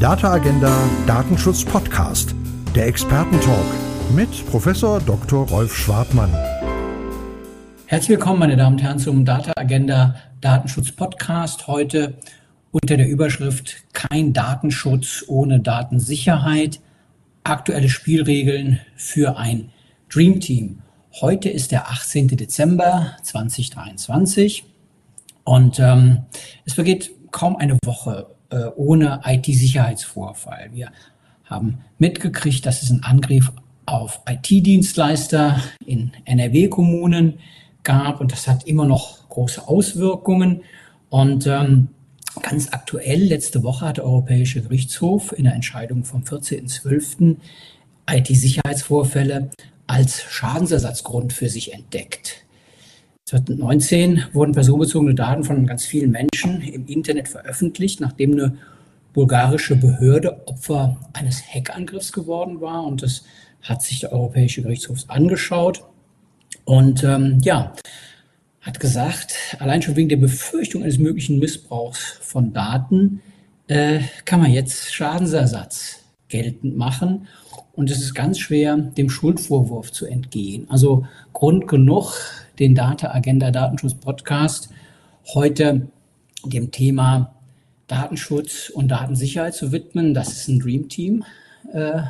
Data Agenda Datenschutz Podcast, der Expertentalk mit Professor Dr. Rolf Schwartmann. Herzlich willkommen, meine Damen und Herren, zum Data Agenda Datenschutz Podcast. Heute unter der Überschrift Kein Datenschutz ohne Datensicherheit. Aktuelle Spielregeln für ein Dream Team. Heute ist der 18. Dezember 2023 und ähm, es vergeht kaum eine Woche äh, ohne IT-Sicherheitsvorfall. Wir haben mitgekriegt, dass es einen Angriff auf IT-Dienstleister in NRW-Kommunen gab und das hat immer noch große Auswirkungen. Und ähm, ganz aktuell, letzte Woche hat der Europäische Gerichtshof in der Entscheidung vom 14.12. IT-Sicherheitsvorfälle als Schadensersatzgrund für sich entdeckt. 2019 wurden personenbezogene Daten von ganz vielen Menschen im Internet veröffentlicht, nachdem eine bulgarische Behörde Opfer eines Hackangriffs geworden war. Und das hat sich der Europäische Gerichtshof angeschaut. Und ähm, ja, hat gesagt, allein schon wegen der Befürchtung eines möglichen Missbrauchs von Daten äh, kann man jetzt Schadensersatz geltend machen. Und es ist ganz schwer, dem Schuldvorwurf zu entgehen. Also Grund genug, den Data Agenda Datenschutz Podcast heute dem Thema Datenschutz und Datensicherheit zu widmen. Das ist ein Dream Team äh,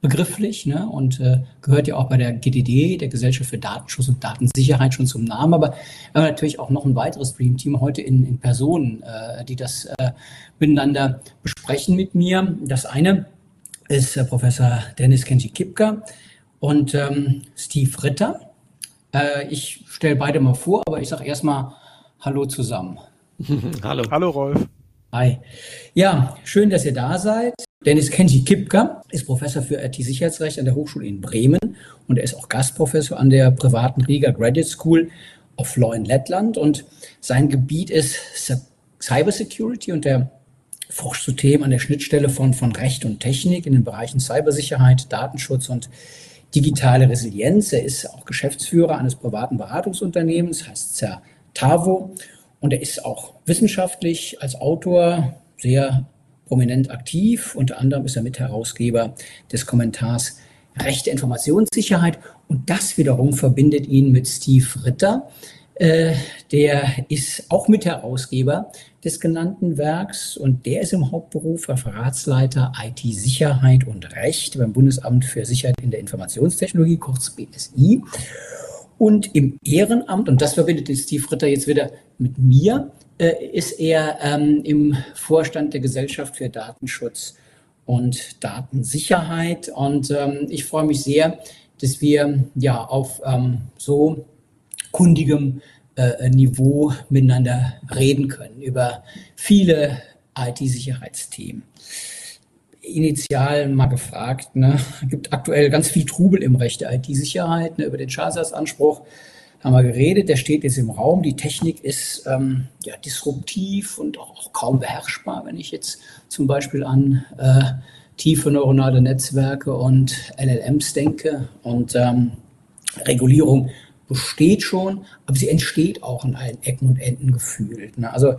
begrifflich ne? und äh, gehört ja auch bei der GDD, der Gesellschaft für Datenschutz und Datensicherheit, schon zum Namen. Aber wir haben natürlich auch noch ein weiteres Dream Team heute in, in Personen, äh, die das äh, miteinander besprechen mit mir. Das eine ist äh, Professor Dennis Kenji Kipka und ähm, Steve Ritter. Äh, ich stelle beide mal vor, aber ich sage erstmal Hallo zusammen. Hallo. Hallo Rolf. Hi. Ja, schön, dass ihr da seid. Dennis Kenji Kipka ist Professor für IT-Sicherheitsrecht an der Hochschule in Bremen und er ist auch Gastprofessor an der privaten Riga Graduate School of Law in Lettland und sein Gebiet ist Cybersecurity und er forscht zu Themen an der Schnittstelle von, von Recht und Technik in den Bereichen Cybersicherheit, Datenschutz und digitale Resilienz. Er ist auch Geschäftsführer eines privaten Beratungsunternehmens, heißt Certavo. Und er ist auch wissenschaftlich als Autor sehr prominent aktiv. Unter anderem ist er Mitherausgeber des Kommentars Rechte Informationssicherheit. Und das wiederum verbindet ihn mit Steve Ritter. Äh, der ist auch Mitherausgeber des genannten Werks und der ist im Hauptberuf Referatsleiter IT-Sicherheit und Recht beim Bundesamt für Sicherheit in der Informationstechnologie, kurz BSI. Und im Ehrenamt, und das verbindet Steve Ritter jetzt wieder mit mir, äh, ist er ähm, im Vorstand der Gesellschaft für Datenschutz und Datensicherheit. Und ähm, ich freue mich sehr, dass wir ja auf ähm, so kundigem äh, Niveau miteinander reden können über viele IT-Sicherheitsthemen. Initial mal gefragt, ne, gibt aktuell ganz viel Trubel im Recht der IT-Sicherheit, ne, über den Schadensersatzanspruch haben wir geredet, der steht jetzt im Raum. Die Technik ist ähm, ja, disruptiv und auch kaum beherrschbar, wenn ich jetzt zum Beispiel an äh, tiefe neuronale Netzwerke und LLMs denke. Und ähm, Regulierung besteht schon, aber sie entsteht auch in allen Ecken und Enden gefühlt. Ne? Also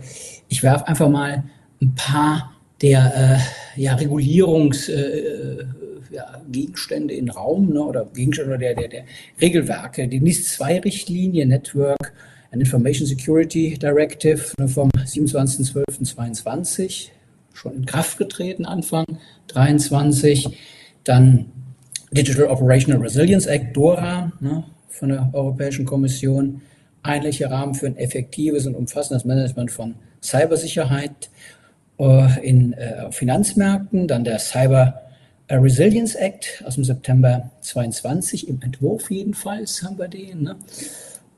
ich werfe einfach mal ein paar der äh, ja, Regulierungsgegenstände äh, ja, Gegenstände in Raum ne? oder Gegenstände der, der, der Regelwerke. Die NIS-2-Richtlinie, Network and Information Security Directive ne, vom 27.12.22, schon in Kraft getreten, Anfang 23. Dann Digital Operational Resilience Act, DORA, ne, von der Europäischen Kommission, einheitlicher Rahmen für ein effektives und umfassendes Management von Cybersicherheit äh, in äh, Finanzmärkten, dann der Cyber Resilience Act aus dem September 22, im Entwurf jedenfalls haben wir den. Ne?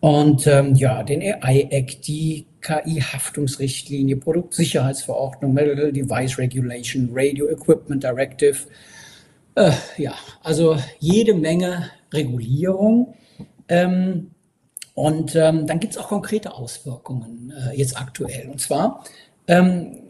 Und ähm, ja, den AI Act, die KI-Haftungsrichtlinie, Produktsicherheitsverordnung, Medical Device Regulation, Radio Equipment Directive. Äh, ja, also jede Menge Regulierung, ähm, und ähm, dann gibt es auch konkrete Auswirkungen äh, jetzt aktuell. Und zwar, ähm,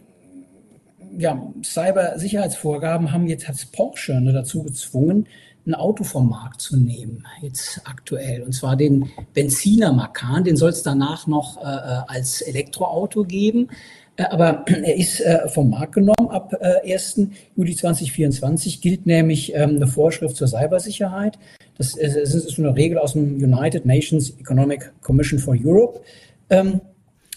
ja, Cybersicherheitsvorgaben haben jetzt hat Porsche ne, dazu gezwungen, ein Auto vom Markt zu nehmen, jetzt aktuell. Und zwar den Benziner Macan, den soll es danach noch äh, äh als Elektroauto geben. Äh, aber er ist äh, vom Markt genommen. Ab äh, 1. Juli 2024 gilt nämlich ähm, eine Vorschrift zur Cybersicherheit. Das ist, das ist eine Regel aus dem United Nations Economic Commission for Europe. Ähm,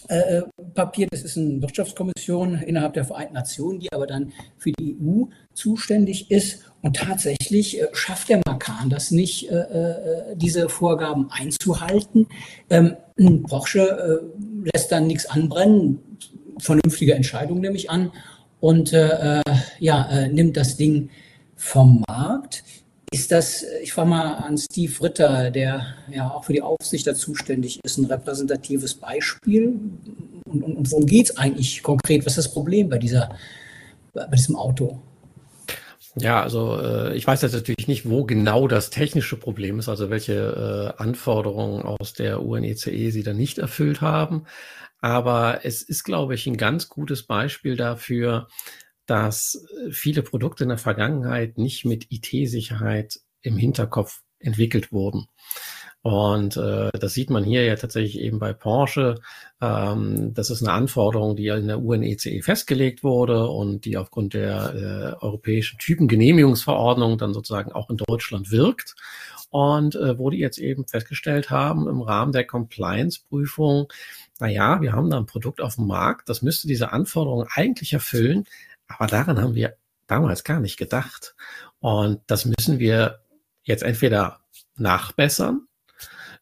äh, Papier. Das ist eine Wirtschaftskommission innerhalb der Vereinten Nationen, die aber dann für die EU zuständig ist. Und tatsächlich äh, schafft der Makan das nicht, äh, äh diese Vorgaben einzuhalten. Ähm, Porsche äh, lässt dann nichts anbrennen. Vernünftige Entscheidung nehme ich an. Und äh, ja, nimmt das Ding vom Markt. Ist das, ich frage mal an Steve Ritter, der ja auch für die Aufsicht da zuständig ist, ein repräsentatives Beispiel? Und, und, und worum geht es eigentlich konkret? Was ist das Problem bei, dieser, bei diesem Auto? Ja, also äh, ich weiß jetzt natürlich nicht, wo genau das technische Problem ist, also welche äh, Anforderungen aus der UNECE e sie da nicht erfüllt haben. Aber es ist, glaube ich, ein ganz gutes Beispiel dafür, dass äh, viele Produkte in der Vergangenheit nicht mit IT-Sicherheit im Hinterkopf entwickelt wurden. Und äh, das sieht man hier ja tatsächlich eben bei Porsche. Ähm, das ist eine Anforderung, die in der UNECE e festgelegt wurde und die aufgrund der äh, europäischen Typengenehmigungsverordnung dann sozusagen auch in Deutschland wirkt. Und äh, wo die jetzt eben festgestellt haben im Rahmen der Compliance-Prüfung, na ja, wir haben da ein Produkt auf dem Markt, das müsste diese Anforderungen eigentlich erfüllen, aber daran haben wir damals gar nicht gedacht. Und das müssen wir jetzt entweder nachbessern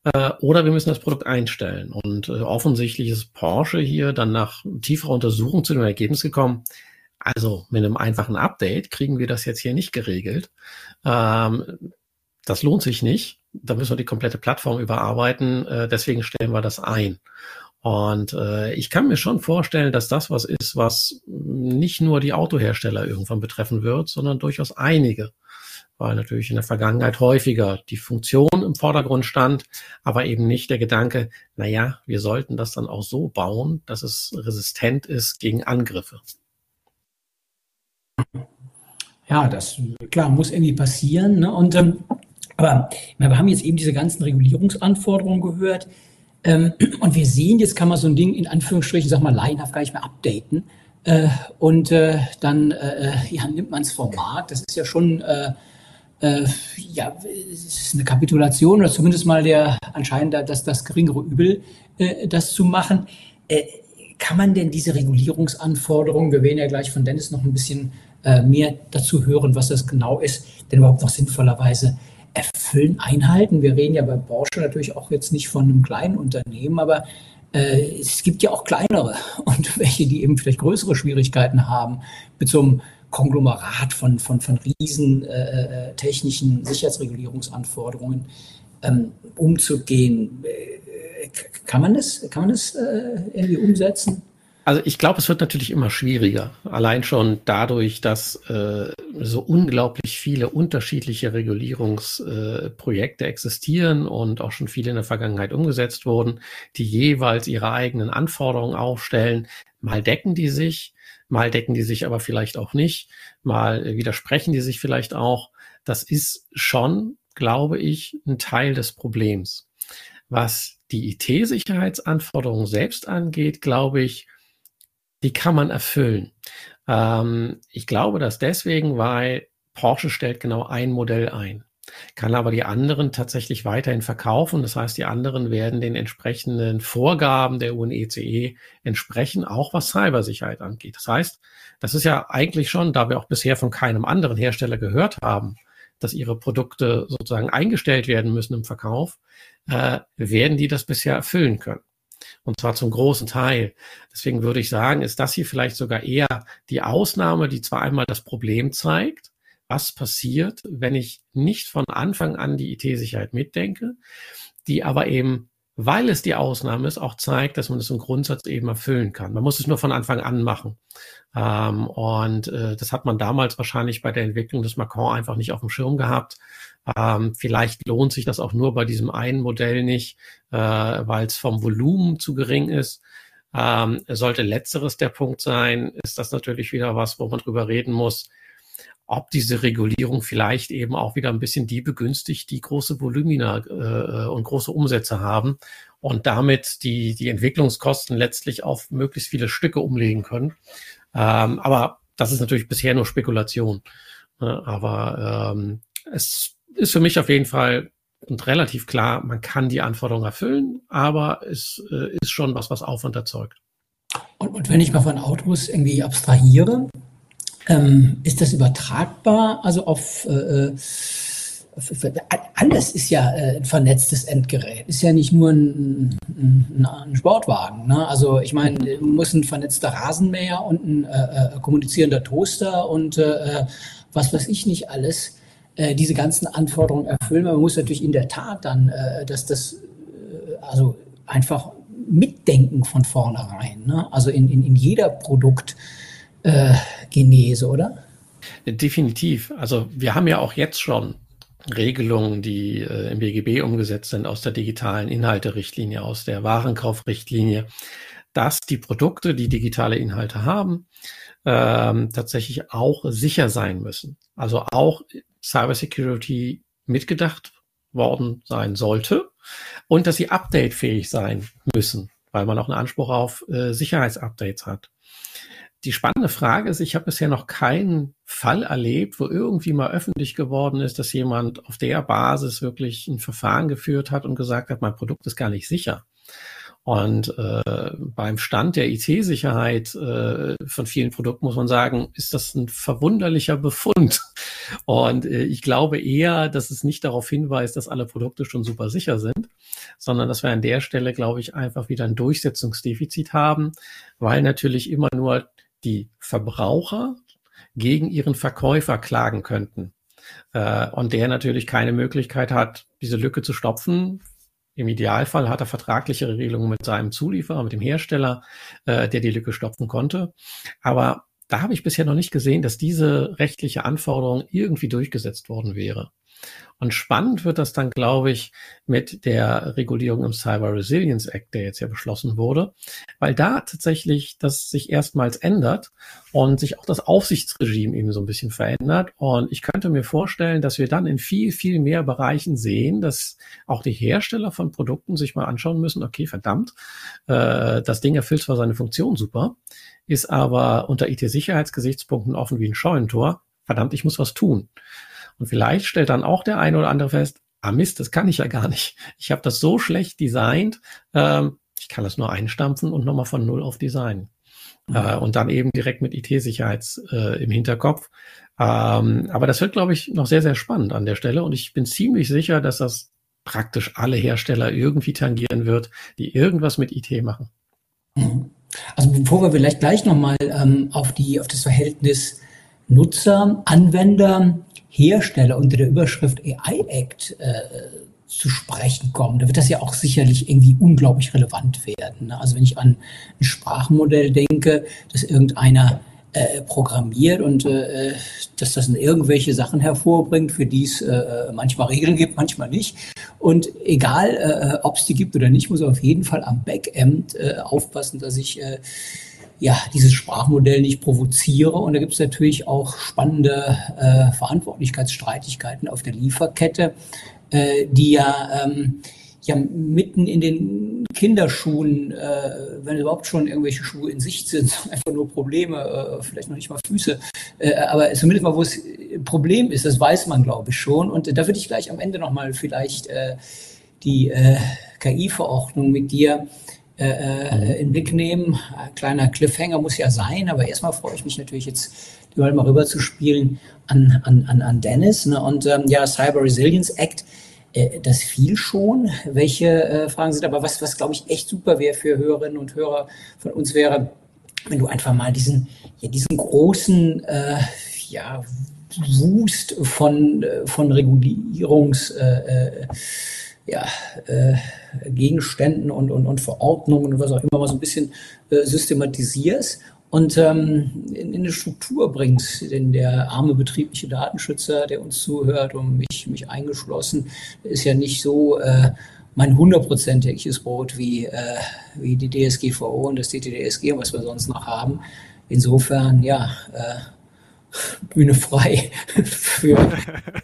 äh, oder wir müssen das Produkt einstellen. Und äh, offensichtlich ist Porsche hier dann nach tieferer Untersuchung zu dem Ergebnis gekommen, also mit einem einfachen Update kriegen wir das jetzt hier nicht geregelt. Ähm, das lohnt sich nicht. Da müssen wir die komplette Plattform überarbeiten. Äh, deswegen stellen wir das ein. Und äh, ich kann mir schon vorstellen, dass das was ist, was nicht nur die Autohersteller irgendwann betreffen wird, sondern durchaus einige. Weil natürlich in der Vergangenheit häufiger die Funktion im Vordergrund stand, aber eben nicht der Gedanke, na ja, wir sollten das dann auch so bauen, dass es resistent ist gegen Angriffe. Ja, das klar muss irgendwie passieren. Ne? Und ähm, aber wir haben jetzt eben diese ganzen Regulierungsanforderungen gehört. Ähm, und wir sehen, jetzt kann man so ein Ding in Anführungsstrichen, sag mal, laienhaft gar nicht mehr updaten. Äh, und äh, dann äh, ja, nimmt man es vom Markt. Das ist ja schon ja, ist eine Kapitulation oder zumindest mal der anscheinend das, das geringere Übel, das zu machen. kann man denn diese Regulierungsanforderungen, wir werden ja gleich von Dennis noch ein bisschen mehr dazu hören, was das genau ist, denn überhaupt noch sinnvollerweise erfüllen, einhalten. Wir reden ja bei Porsche natürlich auch jetzt nicht von einem kleinen Unternehmen, aber äh, es gibt ja auch kleinere und welche, die eben vielleicht größere Schwierigkeiten haben mit so einem Konglomerat von, von, von riesen äh, äh technischen Sicherheitsregulierungsanforderungen ähm, umzugehen. Äh, kann man das, kann man das äh, irgendwie umsetzen? Also ich glaube, es wird natürlich immer schwieriger. Allein schon dadurch, dass äh, so unglaublich viele unterschiedliche Regulierungsprojekte äh, existieren und auch schon viele in der Vergangenheit umgesetzt wurden, die jeweils ihre eigenen Anforderungen aufstellen. Mal decken die sich, mal decken die sich aber vielleicht auch nicht, mal widersprechen die sich vielleicht auch. Das ist schon, glaube ich, ein Teil des Problems. Was die IT-Sicherheitsanforderungen selbst angeht, glaube ich, die kann man erfüllen. Ähm, ich glaube, dass deswegen, weil Porsche stellt genau ein Modell ein, kann aber die anderen tatsächlich weiterhin verkaufen. Das heißt, die anderen werden den entsprechenden Vorgaben der UNECE e entsprechen, auch was Cybersicherheit angeht. Das heißt, das ist ja eigentlich schon, da wir auch bisher von keinem anderen Hersteller gehört haben, dass ihre Produkte sozusagen eingestellt werden müssen im Verkauf, äh, werden die das bisher erfüllen können. Und zwar zum großen Teil. Deswegen würde ich sagen, ist das hier vielleicht sogar eher die Ausnahme, die zwar einmal das Problem zeigt, was passiert, wenn ich nicht von Anfang an die IT-Sicherheit mitdenke, die aber eben, weil es die Ausnahme ist, auch zeigt, dass man es im Grundsatz eben erfüllen kann. Man muss es nur von Anfang an machen. Ähm, und äh, das hat man damals wahrscheinlich bei der Entwicklung des Macron einfach nicht auf dem Schirm gehabt. Ähm, vielleicht lohnt sich das auch nur bei diesem einen Modell nicht, äh, weil es vom Volumen zu gering ist. Ähm, sollte letzteres der Punkt sein, ist das natürlich wieder was, wo man drüber reden muss. ob diese Regulierung vielleicht eben auch wieder ein bisschen die begünstigt, die große Volumina äh, und große Umsätze haben und damit die, die Entwicklungskosten letztlich auf möglichst viele Stücke umlegen können. Ähm, aber das ist natürlich bisher nur Spekulation. Ne? Aber ähm, es ist für mich auf jeden Fall und relativ klar, man kann die Anforderungen erfüllen, aber es äh, ist schon was, was Aufwand erzeugt. Und, und wenn ich mal von Autos irgendwie abstrahiere, ähm, ist das übertragbar? Also auf äh, alles ist ja äh, ein vernetztes Endgerät. Ist ja nicht nur ein, ein, ein Sportwagen. Ne? Also ich meine, muss ein vernetzter Rasenmäher und ein äh, äh, kommunizierender Toaster und äh, was weiß ich nicht alles äh, diese ganzen Anforderungen erfüllen. Man muss natürlich in der Tat dann, äh, dass das äh, also einfach mitdenken von vornherein. Ne? Also in, in, in jeder Produktgenese, oder? Definitiv. Also wir haben ja auch jetzt schon Regelungen, die äh, im BGB umgesetzt sind, aus der digitalen Inhalterichtlinie, aus der Warenkaufrichtlinie, dass die Produkte, die digitale Inhalte haben, ähm, tatsächlich auch sicher sein müssen. Also auch Cybersecurity mitgedacht worden sein sollte und dass sie updatefähig sein müssen, weil man auch einen Anspruch auf äh, Sicherheitsupdates hat die spannende Frage ist, ich habe bisher noch keinen Fall erlebt, wo irgendwie mal öffentlich geworden ist, dass jemand auf der Basis wirklich ein Verfahren geführt hat und gesagt hat, mein Produkt ist gar nicht sicher. Und äh, beim Stand der IT-Sicherheit äh, von vielen Produkten muss man sagen, ist das ein verwunderlicher Befund. Und äh, ich glaube eher, dass es nicht darauf hinweist, dass alle Produkte schon super sicher sind, sondern dass wir an der Stelle, glaube ich, einfach wieder ein Durchsetzungsdefizit haben, weil natürlich immer nur die Verbraucher gegen ihren Verkäufer klagen könnten. Äh, und der natürlich keine Möglichkeit hat, diese Lücke zu stopfen. Im Idealfall hat er vertragliche Regelungen mit seinem Zulieferer, mit dem Hersteller, äh, der die Lücke stopfen konnte. Aber da habe ich bisher noch nicht gesehen, dass diese rechtliche Anforderung irgendwie durchgesetzt worden wäre. Und spannend wird das dann, glaube ich, mit der Regulierung im Cyber Resilience Act, der jetzt ja beschlossen wurde, weil da tatsächlich das sich erstmals ändert und sich auch das Aufsichtsregime eben so ein bisschen verändert. Und ich könnte mir vorstellen, dass wir dann in viel, viel mehr Bereichen sehen, dass auch die Hersteller von Produkten sich mal anschauen müssen, okay, verdammt, äh, das Ding erfüllt zwar seine Funktion super, ist aber unter IT-Sicherheitsgesichtspunkten offen wie ein Scheunentor. Verdammt, ich muss was tun. Und vielleicht stellt dann auch der eine oder andere fest, ah Mist, das kann ich ja gar nicht. Ich habe das so schlecht designt, ähm, ich kann das nur einstampfen und nochmal von Null auf designen. Mhm. Äh, und dann eben direkt mit IT-Sicherheits äh, im Hinterkopf. Ähm, aber das wird, glaube ich, noch sehr, sehr spannend an der Stelle. Und ich bin ziemlich sicher, dass das praktisch alle Hersteller irgendwie tangieren wird, die irgendwas mit IT machen. Mhm. Also bevor wir vielleicht gleich nochmal ähm, auf, die, auf das Verhältnis Nutzer, Anwender, Hersteller unter der Überschrift AI Act äh, zu sprechen kommen, da wird das ja auch sicherlich irgendwie unglaublich relevant werden. Ne? Also wenn ich an ein Sprachmodell denke, das irgendeiner äh, programmiert und äh, dass das irgendwelche Sachen hervorbringt, für die es äh, manchmal Regeln gibt, manchmal nicht. Und egal, äh, ob es die gibt oder nicht, muss auf jeden Fall am Backend äh, aufpassen, dass ich äh, ja, dieses Sprachmodell nicht provoziere. Und da gibt es natürlich auch spannende äh, Verantwortlichkeitsstreitigkeiten auf der Lieferkette, äh, die ja, ähm, ja mitten in den Kinderschuhen, äh, wenn überhaupt schon irgendwelche Schuhe in Sicht sind, einfach nur Probleme, äh, vielleicht noch nicht mal Füße, äh, aber zumindest mal, wo es Problem ist, das weiß man, glaube ich, schon. Und da würde ich gleich am Ende nochmal vielleicht äh, die äh, KI-Verordnung mit dir äh, äh, in Blick nehmen. Ein kleiner Cliffhanger muss ja sein, aber erstmal freue ich mich natürlich jetzt, die mal rüber zu spielen an, an, an, an Dennis. Ne? Und ähm, ja, Cyber Resilience Act, äh, das fiel schon. Welche äh, Fragen sind aber was, was glaube ich echt super wäre für Hörerinnen und Hörer von uns wäre, wenn du einfach mal diesen, ja, diesen großen, äh, ja, Wust von, äh, von Regulierungs, äh, äh, ja, äh, Gegenständen und, und, und Verordnungen und was auch immer mal so ein bisschen äh, systematisierst und ähm, in, in eine Struktur bringst. Denn der arme betriebliche Datenschützer, der uns zuhört und mich, mich eingeschlossen, ist ja nicht so äh, mein hundertprozentiges Brot wie, äh, wie die DSGVO und das DTDSG und was wir sonst noch haben. Insofern, ja, äh, Bühne frei für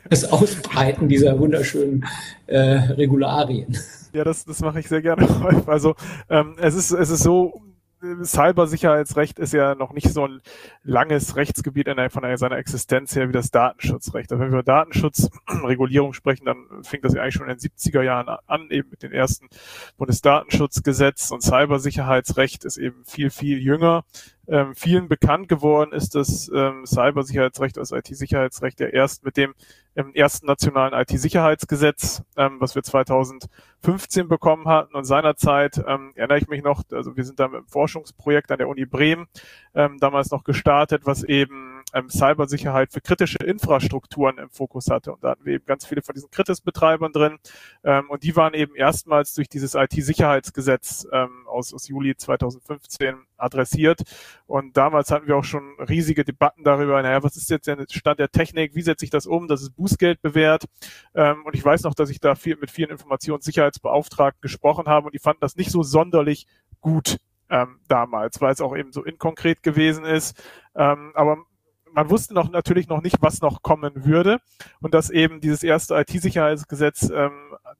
das Ausbreiten dieser wunderschönen äh, Regularien. Ja, das, das mache ich sehr gerne. Also ähm, es ist es ist so Cybersicherheitsrecht ist ja noch nicht so ein langes Rechtsgebiet von seiner Existenz her wie das Datenschutzrecht. Also wenn wir über Datenschutzregulierung sprechen, dann fing das ja eigentlich schon in den 70er Jahren an, eben mit dem ersten Bundesdatenschutzgesetz und Cybersicherheitsrecht ist eben viel, viel jünger ähm, vielen bekannt geworden ist das ähm, Cybersicherheitsrecht, das IT-Sicherheitsrecht ja erst mit dem ähm, ersten nationalen IT-Sicherheitsgesetz, ähm, was wir 2015 bekommen hatten. Und seinerzeit ähm, erinnere ich mich noch, also wir sind da mit einem Forschungsprojekt an der Uni Bremen ähm, damals noch gestartet, was eben ähm, Cybersicherheit für kritische Infrastrukturen im Fokus hatte. Und da hatten wir eben ganz viele von diesen Kritis-Betreibern drin. Ähm, und die waren eben erstmals durch dieses IT-Sicherheitsgesetz ähm, aus, aus Juli 2015 adressiert. Und damals hatten wir auch schon riesige Debatten darüber, naja, was ist jetzt der Stand der Technik, wie setze ich das um, dass es Bußgeld bewährt. Ähm, und ich weiß noch, dass ich da viel, mit vielen Informationssicherheitsbeauftragten gesprochen habe und die fanden das nicht so sonderlich gut ähm, damals, weil es auch eben so inkonkret gewesen ist. Ähm, aber man wusste noch natürlich noch nicht, was noch kommen würde und dass eben dieses erste IT-Sicherheitsgesetz ähm,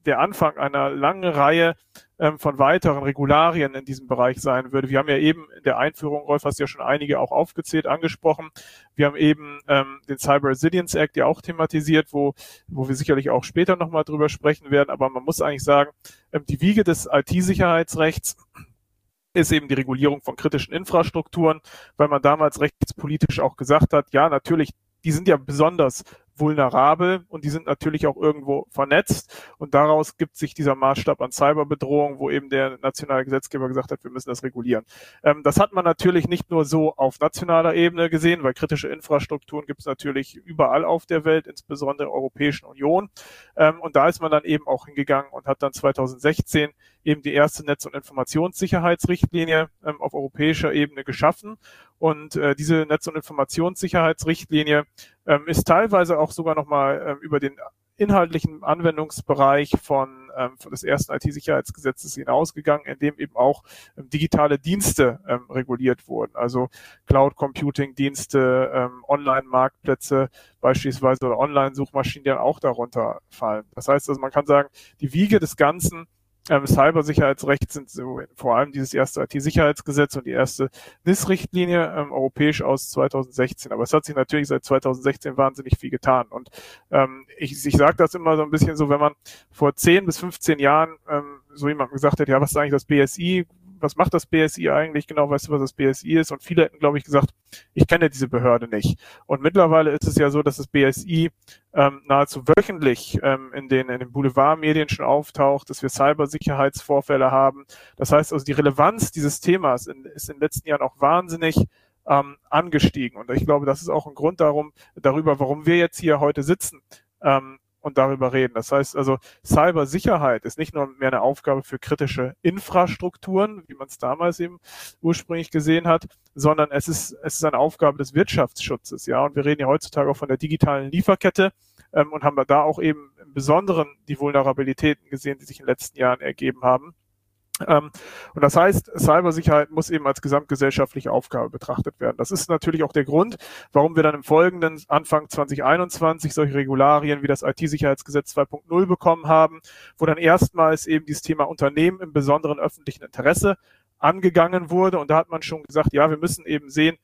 der Anfang einer langen Reihe ähm, von weiteren Regularien in diesem Bereich sein würde. Wir haben ja eben in der Einführung, Rolf hast ja schon einige auch aufgezählt, angesprochen. Wir haben eben ähm, den Cyber Resilience Act ja auch thematisiert, wo, wo wir sicherlich auch später nochmal drüber sprechen werden. Aber man muss eigentlich sagen, ähm, die Wiege des IT-Sicherheitsrechts ist eben die Regulierung von kritischen Infrastrukturen, weil man damals rechtspolitisch auch gesagt hat, ja, natürlich, die sind ja besonders vulnerabel und die sind natürlich auch irgendwo vernetzt und daraus gibt sich dieser Maßstab an Cyberbedrohung, wo eben der nationale Gesetzgeber gesagt hat, wir müssen das regulieren. Ähm, das hat man natürlich nicht nur so auf nationaler Ebene gesehen, weil kritische Infrastrukturen gibt es natürlich überall auf der Welt, insbesondere in der Europäischen Union. Ähm, und da ist man dann eben auch hingegangen und hat dann 2016 eben die erste Netz- und Informationssicherheitsrichtlinie ähm, auf europäischer Ebene geschaffen. Und äh, diese Netz- und Informationssicherheitsrichtlinie ähm, ist teilweise auch sogar nochmal ähm, über den inhaltlichen Anwendungsbereich von, ähm, von des ersten IT-Sicherheitsgesetzes hinausgegangen, in dem eben auch ähm, digitale Dienste ähm, reguliert wurden, also Cloud Computing Dienste, ähm, Online-Marktplätze beispielsweise oder Online-Suchmaschinen, die dann auch darunter fallen. Das heißt also, man kann sagen, die Wiege des Ganzen ähm, Cybersicherheitsrecht sind so vor allem dieses erste IT-Sicherheitsgesetz und die erste NIS-Richtlinie ähm, europäisch aus 2016. Aber es hat sich natürlich seit 2016 wahnsinnig viel getan. Und ähm, ich, ich sage das immer so ein bisschen so, wenn man vor 10 bis 15 Jahren ähm, so jemandem gesagt hat, ja, was ist eigentlich das BSI? Was macht das BSI eigentlich genau, weißt du, was das BSI ist? Und viele hätten, glaube ich, gesagt, ich kenne diese Behörde nicht. Und mittlerweile ist es ja so, dass das BSI ähm, nahezu wöchentlich ähm, in den, in den Boulevardmedien schon auftaucht, dass wir Cybersicherheitsvorfälle haben. Das heißt also, die Relevanz dieses Themas in, ist in den letzten Jahren auch wahnsinnig ähm, angestiegen. Und ich glaube, das ist auch ein Grund darum, darüber, warum wir jetzt hier heute sitzen. Ähm, und darüber reden. Das heißt also, Cybersicherheit ist nicht nur mehr eine Aufgabe für kritische Infrastrukturen, wie man es damals eben ursprünglich gesehen hat, sondern es ist, es ist eine Aufgabe des Wirtschaftsschutzes. Ja, und wir reden ja heutzutage auch von der digitalen Lieferkette ähm, und haben da auch eben im Besonderen die Vulnerabilitäten gesehen, die sich in den letzten Jahren ergeben haben. Ähm, und das heißt, Cybersicherheit muss eben als gesamtgesellschaftliche Aufgabe betrachtet werden. Das ist natürlich auch der Grund, warum wir dann im folgenden Anfang 2021 solche Regularien wie das IT-Sicherheitsgesetz 2.0 bekommen haben, wo dann erstmals eben dieses Thema Unternehmen im besonderen öffentlichen Interesse angegangen wurde. Und da hat man schon gesagt, ja, wir müssen eben sehen,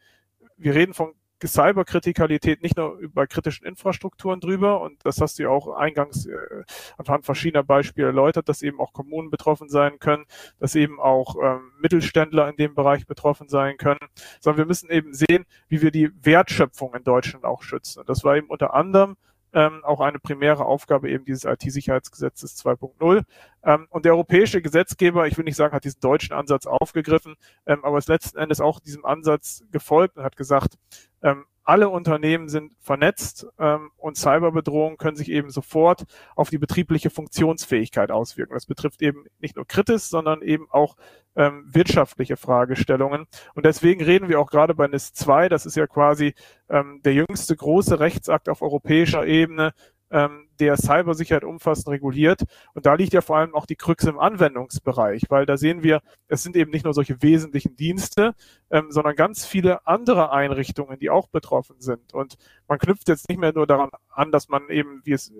wir reden von Cyberkritikalität nicht nur über kritischen Infrastrukturen drüber und das hast du ja auch eingangs äh, anhand verschiedener Beispiele erläutert, dass eben auch Kommunen betroffen sein können, dass eben auch ähm, Mittelständler in dem Bereich betroffen sein können, sondern wir müssen eben sehen, wie wir die Wertschöpfung in Deutschland auch schützen. Und das war eben unter anderem ähm, auch eine primäre Aufgabe eben dieses IT-Sicherheitsgesetzes 2.0. Ähm, und der europäische Gesetzgeber, ich will nicht sagen, hat diesen deutschen Ansatz aufgegriffen, ähm, aber ist letzten Endes auch diesem Ansatz gefolgt und hat gesagt, ähm, alle Unternehmen sind vernetzt ähm, und Cyberbedrohungen können sich eben sofort auf die betriebliche Funktionsfähigkeit auswirken. Das betrifft eben nicht nur Kritis, sondern eben auch ähm, wirtschaftliche Fragestellungen. Und deswegen reden wir auch gerade bei NIS 2, das ist ja quasi ähm, der jüngste große Rechtsakt auf europäischer Ebene, ähm, der Cybersicherheit umfassend reguliert. Und da liegt ja vor allem auch die Krüxe im Anwendungsbereich, weil da sehen wir, es sind eben nicht nur solche wesentlichen Dienste, ähm, sondern ganz viele andere Einrichtungen, die auch betroffen sind. Und man knüpft jetzt nicht mehr nur daran an, dass man eben, wie es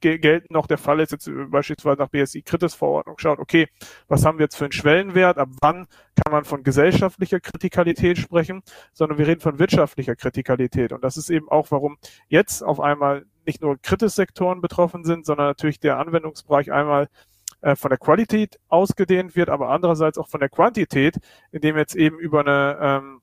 gelten noch der Fall ist, jetzt beispielsweise nach BSI-Kritis-Verordnung schaut, okay, was haben wir jetzt für einen Schwellenwert, ab wann kann man von gesellschaftlicher Kritikalität sprechen, sondern wir reden von wirtschaftlicher Kritikalität. Und das ist eben auch, warum jetzt auf einmal nicht nur Kritis-Sektoren betroffen sind, sondern natürlich der Anwendungsbereich einmal äh, von der Qualität ausgedehnt wird, aber andererseits auch von der Quantität, indem jetzt eben über eine ähm,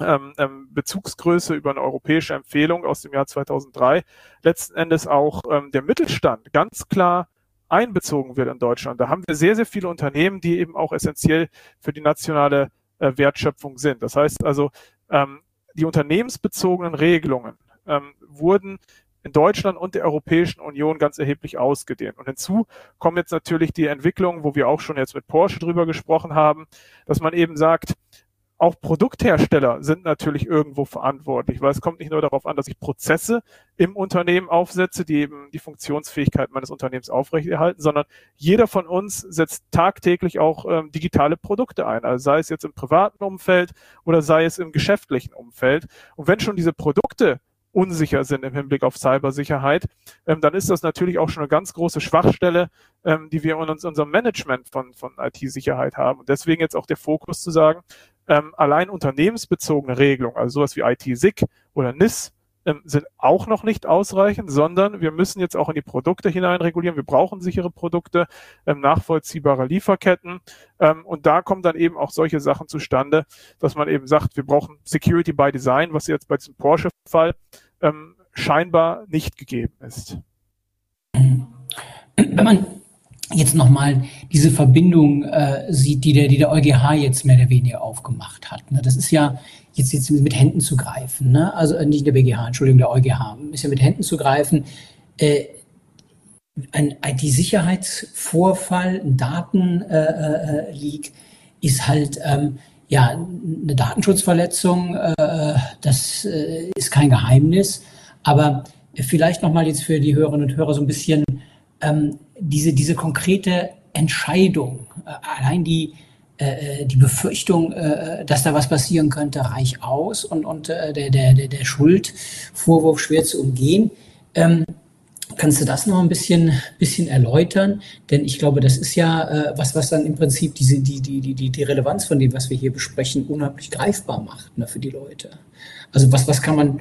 ähm, ähm, Bezugsgröße über eine europäische Empfehlung aus dem Jahr 2003 letzten Endes auch ähm, der Mittelstand ganz klar einbezogen wird in Deutschland. Da haben wir sehr, sehr viele Unternehmen, die eben auch essentiell für die nationale äh, Wertschöpfung sind. Das heißt also, ähm, die unternehmensbezogenen Regelungen ähm, wurden in Deutschland und der Europäischen Union ganz erheblich ausgedehnt. Und hinzu kommen jetzt natürlich die Entwicklungen, wo wir auch schon jetzt mit Porsche drüber gesprochen haben, dass man eben sagt, auch Produkthersteller sind natürlich irgendwo verantwortlich, weil es kommt nicht nur darauf an, dass ich Prozesse im Unternehmen aufsetze, die eben die Funktionsfähigkeit meines Unternehmens aufrechterhalten, sondern jeder von uns setzt tagtäglich auch ähm, digitale Produkte ein, also sei es jetzt im privaten Umfeld oder sei es im geschäftlichen Umfeld. Und wenn schon diese Produkte unsicher sind im Hinblick auf Cybersicherheit, ähm, dann ist das natürlich auch schon eine ganz große Schwachstelle, ähm, die wir in uns, unserem Management von, von IT-Sicherheit haben. Und deswegen jetzt auch der Fokus zu sagen, ähm, allein unternehmensbezogene Regelungen, also sowas wie IT-SIG oder NIS, ähm, sind auch noch nicht ausreichend, sondern wir müssen jetzt auch in die Produkte hinein regulieren. Wir brauchen sichere Produkte, ähm, nachvollziehbare Lieferketten. Ähm, und da kommen dann eben auch solche Sachen zustande, dass man eben sagt, wir brauchen Security by Design, was jetzt bei diesem Porsche-Fall ähm, scheinbar nicht gegeben ist. Wenn man jetzt nochmal diese Verbindung äh, sieht, die der, die der EuGH jetzt mehr oder weniger aufgemacht hat. Ne? Das ist ja jetzt, jetzt mit Händen zu greifen. Ne? Also äh, nicht der BGH, Entschuldigung, der EuGH. Ist ja mit Händen zu greifen. Äh, ein IT-Sicherheitsvorfall, ein Datenleak äh, äh, ist halt ähm, ja eine Datenschutzverletzung. Äh, das äh, ist kein Geheimnis. Aber vielleicht nochmal jetzt für die Hörerinnen und Hörer so ein bisschen ähm, diese, diese konkrete Entscheidung, äh, allein die, äh, äh, die Befürchtung, äh, dass da was passieren könnte, reich aus und, und äh, der, der, der, der Schuldvorwurf schwer zu umgehen. Ähm, kannst du das noch ein bisschen, bisschen erläutern? Denn ich glaube, das ist ja äh, was, was dann im Prinzip diese, die, die, die, die Relevanz von dem, was wir hier besprechen, unheimlich greifbar macht ne, für die Leute. Also was, was kann man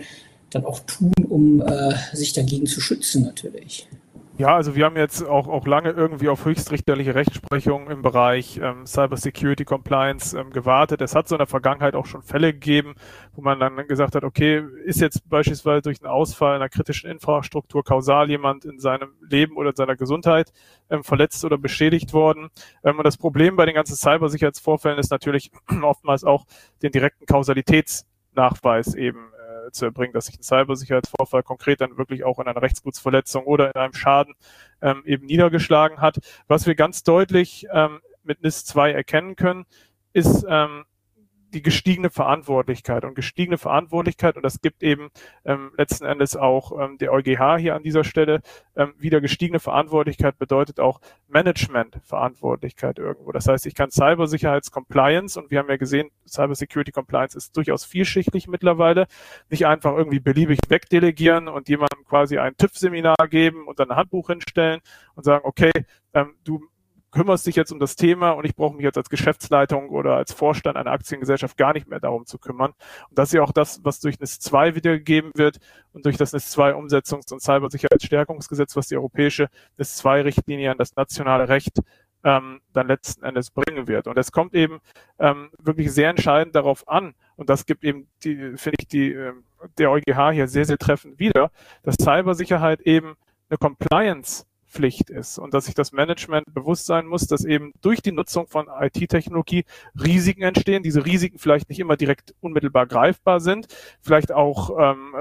dann auch tun, um äh, sich dagegen zu schützen natürlich? Ja, also wir haben jetzt auch, auch lange irgendwie auf höchstrichterliche Rechtsprechung im Bereich ähm, Cyber Security Compliance ähm, gewartet. Es hat so in der Vergangenheit auch schon Fälle gegeben, wo man dann gesagt hat, okay, ist jetzt beispielsweise durch einen Ausfall einer kritischen Infrastruktur kausal jemand in seinem Leben oder in seiner Gesundheit ähm, verletzt oder beschädigt worden. Ähm, und das Problem bei den ganzen Cybersicherheitsvorfällen ist natürlich oftmals auch den direkten Kausalitätsnachweis eben zu erbringen, dass sich ein Cybersicherheitsvorfall konkret dann wirklich auch in einer Rechtsgutsverletzung oder in einem Schaden ähm, eben niedergeschlagen hat. Was wir ganz deutlich ähm, mit NIS 2 erkennen können, ist, ähm, die gestiegene Verantwortlichkeit und gestiegene Verantwortlichkeit und das gibt eben ähm, letzten Endes auch ähm, der EuGH hier an dieser Stelle ähm, wieder gestiegene Verantwortlichkeit bedeutet auch Management-Verantwortlichkeit irgendwo. Das heißt, ich kann Cybersicherheits-Compliance und wir haben ja gesehen, Cybersecurity Compliance ist durchaus vielschichtig mittlerweile, nicht einfach irgendwie beliebig wegdelegieren und jemandem quasi ein TÜV-Seminar geben und dann ein Handbuch hinstellen und sagen, okay, ähm, du kümmerst dich jetzt um das Thema und ich brauche mich jetzt als Geschäftsleitung oder als Vorstand einer Aktiengesellschaft gar nicht mehr darum zu kümmern. Und das ist ja auch das, was durch NIS 2 wiedergegeben wird und durch das NIS 2 Umsetzungs- und Cybersicherheitsstärkungsgesetz, was die europäische NIS 2 Richtlinie an das nationale Recht ähm, dann letzten Endes bringen wird. Und es kommt eben ähm, wirklich sehr entscheidend darauf an, und das gibt eben die, finde ich, die, äh, der EuGH hier sehr, sehr treffend wieder, dass Cybersicherheit eben eine Compliance Pflicht ist und dass sich das Management bewusst sein muss, dass eben durch die Nutzung von IT-Technologie Risiken entstehen, diese Risiken vielleicht nicht immer direkt unmittelbar greifbar sind, vielleicht auch ähm,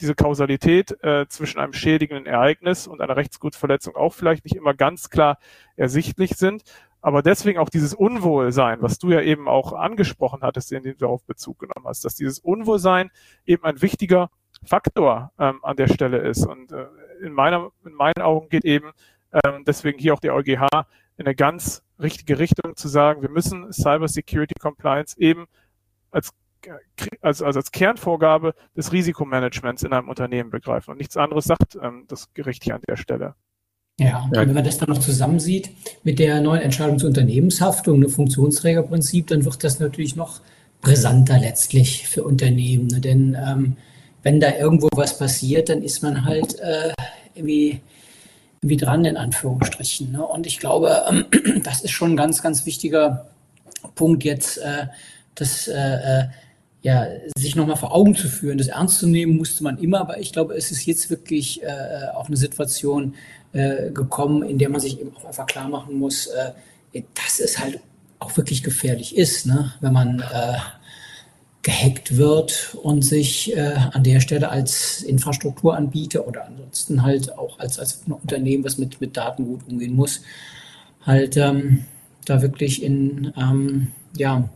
diese Kausalität äh, zwischen einem schädigenden Ereignis und einer Rechtsgutsverletzung auch vielleicht nicht immer ganz klar ersichtlich sind. Aber deswegen auch dieses Unwohlsein, was du ja eben auch angesprochen hattest, in dem du darauf Bezug genommen hast, dass dieses Unwohlsein eben ein wichtiger Faktor ähm, an der Stelle ist. Und äh, in, meiner, in meinen Augen geht eben ähm, deswegen hier auch der EuGH in eine ganz richtige Richtung zu sagen, wir müssen Cyber Security Compliance eben als also, also als Kernvorgabe des Risikomanagements in einem Unternehmen begreifen. Und nichts anderes sagt ähm, das Gericht hier an der Stelle. Ja, und wenn man das dann noch zusammensieht mit der neuen Entscheidung zur Unternehmenshaftung, ne, Funktionsträgerprinzip, dann wird das natürlich noch brisanter letztlich für Unternehmen. Ne? Denn ähm, wenn da irgendwo was passiert, dann ist man halt äh, irgendwie, irgendwie dran, in Anführungsstrichen. Ne? Und ich glaube, ähm, das ist schon ein ganz, ganz wichtiger Punkt jetzt, äh, dass äh, äh ja, sich nochmal vor Augen zu führen. Das ernst zu nehmen musste man immer, aber ich glaube, es ist jetzt wirklich äh, auch eine Situation äh, gekommen, in der man sich eben auch einfach klar machen muss, äh, dass es halt auch wirklich gefährlich ist, ne? wenn man äh, gehackt wird und sich äh, an der Stelle als Infrastrukturanbieter oder ansonsten halt auch als, als Unternehmen, was mit, mit Daten gut umgehen muss, halt ähm, da wirklich in ähm, ja,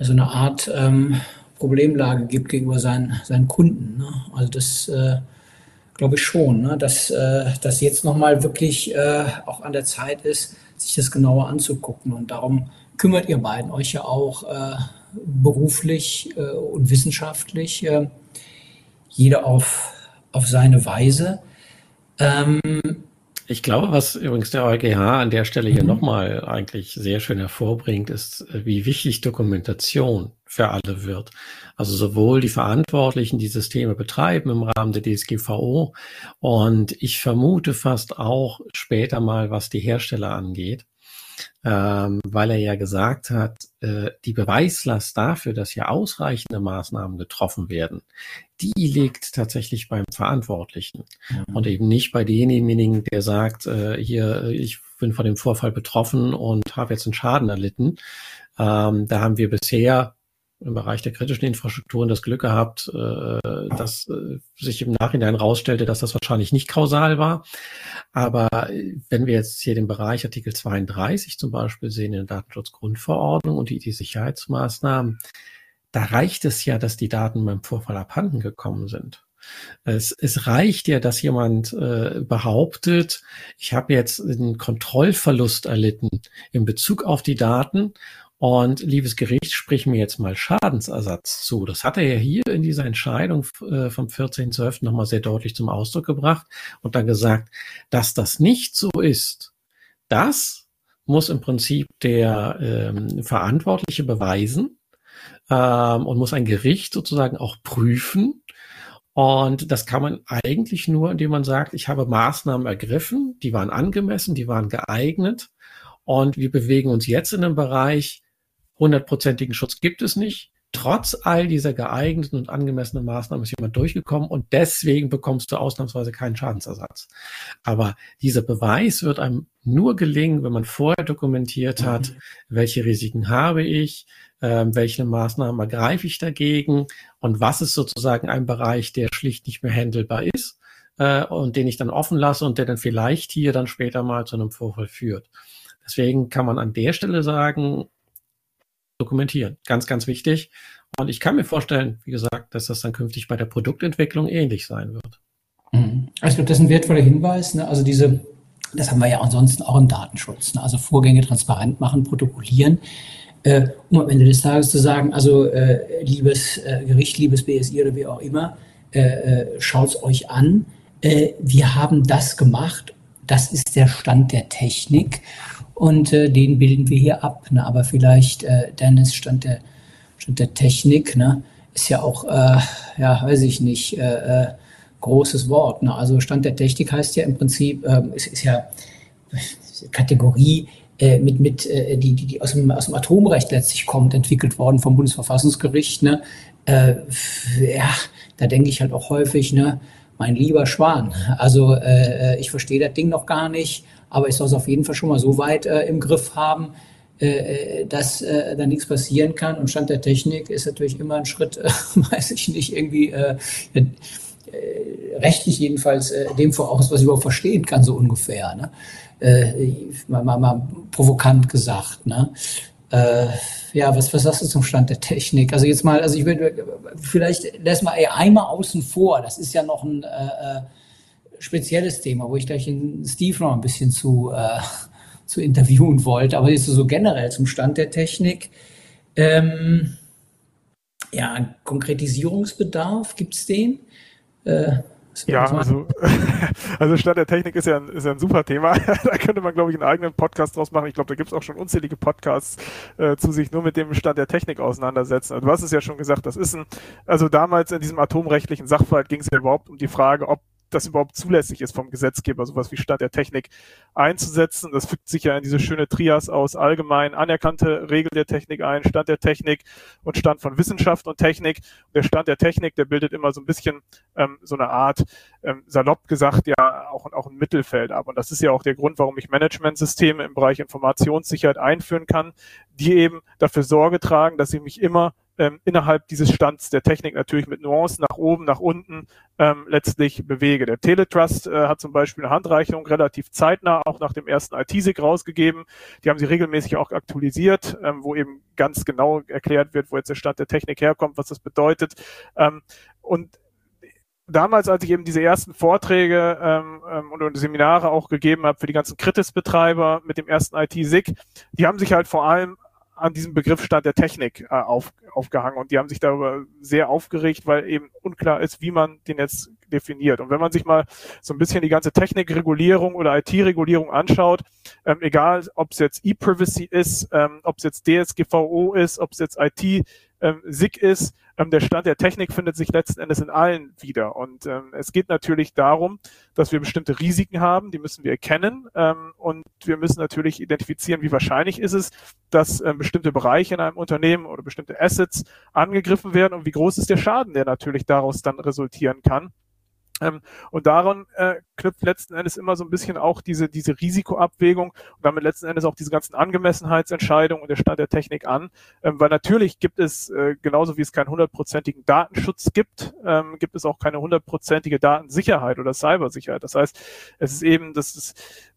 so eine Art ähm, Problemlage gibt gegenüber seinen, seinen Kunden. Ne? Also das äh, glaube ich schon, ne? dass äh, das jetzt nochmal wirklich äh, auch an der Zeit ist, sich das genauer anzugucken. Und darum kümmert ihr beiden euch ja auch äh, beruflich äh, und wissenschaftlich, äh, jeder auf, auf seine Weise. Ähm, ich glaube, was übrigens der EuGH an der Stelle hier mhm. nochmal eigentlich sehr schön hervorbringt, ist, wie wichtig Dokumentation für alle wird. Also sowohl die Verantwortlichen, die Systeme betreiben im Rahmen der DSGVO und ich vermute fast auch später mal, was die Hersteller angeht ähm, weil er ja gesagt hat, äh, die Beweislast dafür, dass hier ausreichende Maßnahmen getroffen werden, die liegt tatsächlich beim Verantwortlichen mhm. und eben nicht bei demjenigen, der sagt, äh, hier, ich bin von dem Vorfall betroffen und habe jetzt einen Schaden erlitten. Ähm, da haben wir bisher im Bereich der kritischen Infrastrukturen das Glück gehabt, äh, dass äh, sich im Nachhinein herausstellte, dass das wahrscheinlich nicht kausal war. Aber äh, wenn wir jetzt hier den Bereich Artikel 32 zum Beispiel sehen in der Datenschutzgrundverordnung und die, die Sicherheitsmaßnahmen, da reicht es ja, dass die Daten beim Vorfall abhanden gekommen sind. Es, es reicht ja, dass jemand äh, behauptet, ich habe jetzt einen Kontrollverlust erlitten in Bezug auf die Daten und liebes Gericht, sprich mir jetzt mal Schadensersatz zu. Das hat er ja hier in dieser Entscheidung äh, vom 14.12. nochmal sehr deutlich zum Ausdruck gebracht und dann gesagt, dass das nicht so ist, das muss im Prinzip der ähm, Verantwortliche beweisen ähm, und muss ein Gericht sozusagen auch prüfen. Und das kann man eigentlich nur, indem man sagt, ich habe Maßnahmen ergriffen, die waren angemessen, die waren geeignet. Und wir bewegen uns jetzt in einem Bereich, hundertprozentigen Schutz gibt es nicht. Trotz all dieser geeigneten und angemessenen Maßnahmen ist jemand durchgekommen und deswegen bekommst du ausnahmsweise keinen Schadensersatz. Aber dieser Beweis wird einem nur gelingen, wenn man vorher dokumentiert hat, mhm. welche Risiken habe ich, äh, welche Maßnahmen ergreife ich dagegen und was ist sozusagen ein Bereich, der schlicht nicht mehr handelbar ist äh, und den ich dann offen lasse und der dann vielleicht hier dann später mal zu einem Vorfall führt. Deswegen kann man an der Stelle sagen, dokumentieren. Ganz, ganz wichtig. Und ich kann mir vorstellen, wie gesagt, dass das dann künftig bei der Produktentwicklung ähnlich sein wird. Mhm. Also ich glaube, das ist ein wertvoller Hinweis. Ne? Also diese, das haben wir ja ansonsten auch im Datenschutz. Ne? Also Vorgänge transparent machen, protokollieren. Äh, um am Ende des Tages zu sagen, also äh, liebes äh, Gericht, liebes BSI oder wie auch immer, äh, äh, schaut es euch an. Äh, wir haben das gemacht. Das ist der Stand der Technik und äh, den bilden wir hier ab. Ne? Aber vielleicht, äh, Dennis, stand der, stand der Technik, ne? ist ja auch, äh, ja, weiß ich nicht, äh, äh, großes Wort. Ne? Also Stand der Technik heißt ja im Prinzip, äh, es ist ja Kategorie, äh, mit, mit äh, die, die, die aus, dem, aus dem Atomrecht letztlich kommt, entwickelt worden vom Bundesverfassungsgericht. Ne? Äh, ja, da denke ich halt auch häufig, ne, mein lieber Schwan, also äh, ich verstehe das Ding noch gar nicht aber ich soll es auf jeden Fall schon mal so weit äh, im Griff haben, äh, äh dass äh, da nichts passieren kann. Und Stand der Technik ist natürlich immer ein Schritt, äh, weiß ich nicht, irgendwie äh, äh, rechtlich jedenfalls äh, dem voraus, was ich überhaupt verstehen kann, so ungefähr. Ne? Mal, mal, mal provokant gesagt. Ne? Ja, was, was sagst du zum Stand der Technik? Also jetzt mal, also ich würde vielleicht lässt mal einmal außen vor. Das ist ja noch ein spezielles Thema, wo ich gleich den Steve noch ein bisschen zu, äh, zu interviewen wollte, aber jetzt so generell zum Stand der Technik. Ähm, ja, Konkretisierungsbedarf, gibt es den? Äh, ja, also, also Stand der Technik ist ja ein, ist ja ein super Thema. da könnte man, glaube ich, einen eigenen Podcast draus machen. Ich glaube, da gibt es auch schon unzählige Podcasts äh, zu sich nur mit dem Stand der Technik auseinandersetzen. Also, du hast es ja schon gesagt, das ist ein, also damals in diesem atomrechtlichen Sachverhalt ging es ja überhaupt um die Frage, ob das überhaupt zulässig ist vom Gesetzgeber, sowas wie Stand der Technik einzusetzen. Das fügt sich ja in diese schöne Trias aus allgemein anerkannte Regel der Technik ein, Stand der Technik und Stand von Wissenschaft und Technik. Und der Stand der Technik, der bildet immer so ein bisschen ähm, so eine Art, ähm, salopp gesagt, ja auch, auch ein Mittelfeld ab. Und das ist ja auch der Grund, warum ich Managementsysteme im Bereich Informationssicherheit einführen kann, die eben dafür Sorge tragen, dass ich mich immer ähm, innerhalb dieses Stands der Technik natürlich mit Nuancen nach oben, nach unten ähm, letztlich bewege. Der Teletrust äh, hat zum Beispiel eine Handreichung relativ zeitnah auch nach dem ersten IT-SIG rausgegeben. Die haben sie regelmäßig auch aktualisiert, ähm, wo eben ganz genau erklärt wird, wo jetzt der Stand der Technik herkommt, was das bedeutet. Ähm, und damals, als ich eben diese ersten Vorträge ähm, ähm und, und Seminare auch gegeben habe für die ganzen Kritis-Betreiber mit dem ersten IT-SIG, die haben sich halt vor allem an diesem Begriff Stand der Technik äh, auf, aufgehangen und die haben sich darüber sehr aufgeregt, weil eben unklar ist, wie man den jetzt definiert. Und wenn man sich mal so ein bisschen die ganze Technikregulierung oder IT-Regulierung anschaut, ähm, egal ob es jetzt E-Privacy ist, ähm, ob es jetzt DSGVO ist, ob es jetzt IT ähm, ist, ähm, der Stand der Technik findet sich letzten Endes in allen wieder. Und ähm, es geht natürlich darum, dass wir bestimmte Risiken haben, die müssen wir erkennen ähm, und wir müssen natürlich identifizieren, wie wahrscheinlich ist es, dass ähm, bestimmte Bereiche in einem Unternehmen oder bestimmte Assets angegriffen werden und wie groß ist der Schaden, der natürlich daraus dann resultieren kann. Ähm, und daran äh, knüpft letzten Endes immer so ein bisschen auch diese, diese Risikoabwägung und damit letzten Endes auch diese ganzen Angemessenheitsentscheidungen und der Stand der Technik an. Ähm, weil natürlich gibt es, äh, genauso wie es keinen hundertprozentigen Datenschutz gibt, ähm, gibt es auch keine hundertprozentige Datensicherheit oder Cybersicherheit. Das heißt, es ist eben das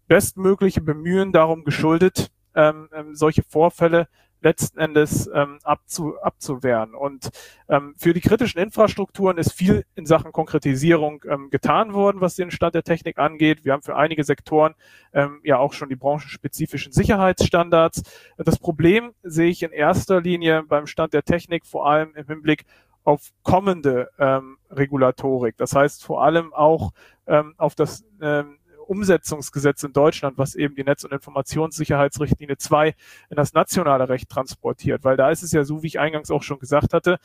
bestmögliche Bemühen darum geschuldet, ähm, ähm, solche Vorfälle letzten Endes ähm, abzu, abzuwehren. Und ähm, für die kritischen Infrastrukturen ist viel in Sachen Konkretisierung ähm, getan worden, was den Stand der Technik angeht. Wir haben für einige Sektoren ähm, ja auch schon die branchenspezifischen Sicherheitsstandards. Das Problem sehe ich in erster Linie beim Stand der Technik vor allem im Hinblick auf kommende ähm, Regulatorik. Das heißt vor allem auch ähm, auf das ähm, Umsetzungsgesetz in Deutschland, was eben die Netz- und Informationssicherheitsrichtlinie 2 in das nationale Recht transportiert. Weil da ist es ja so, wie ich eingangs auch schon gesagt hatte,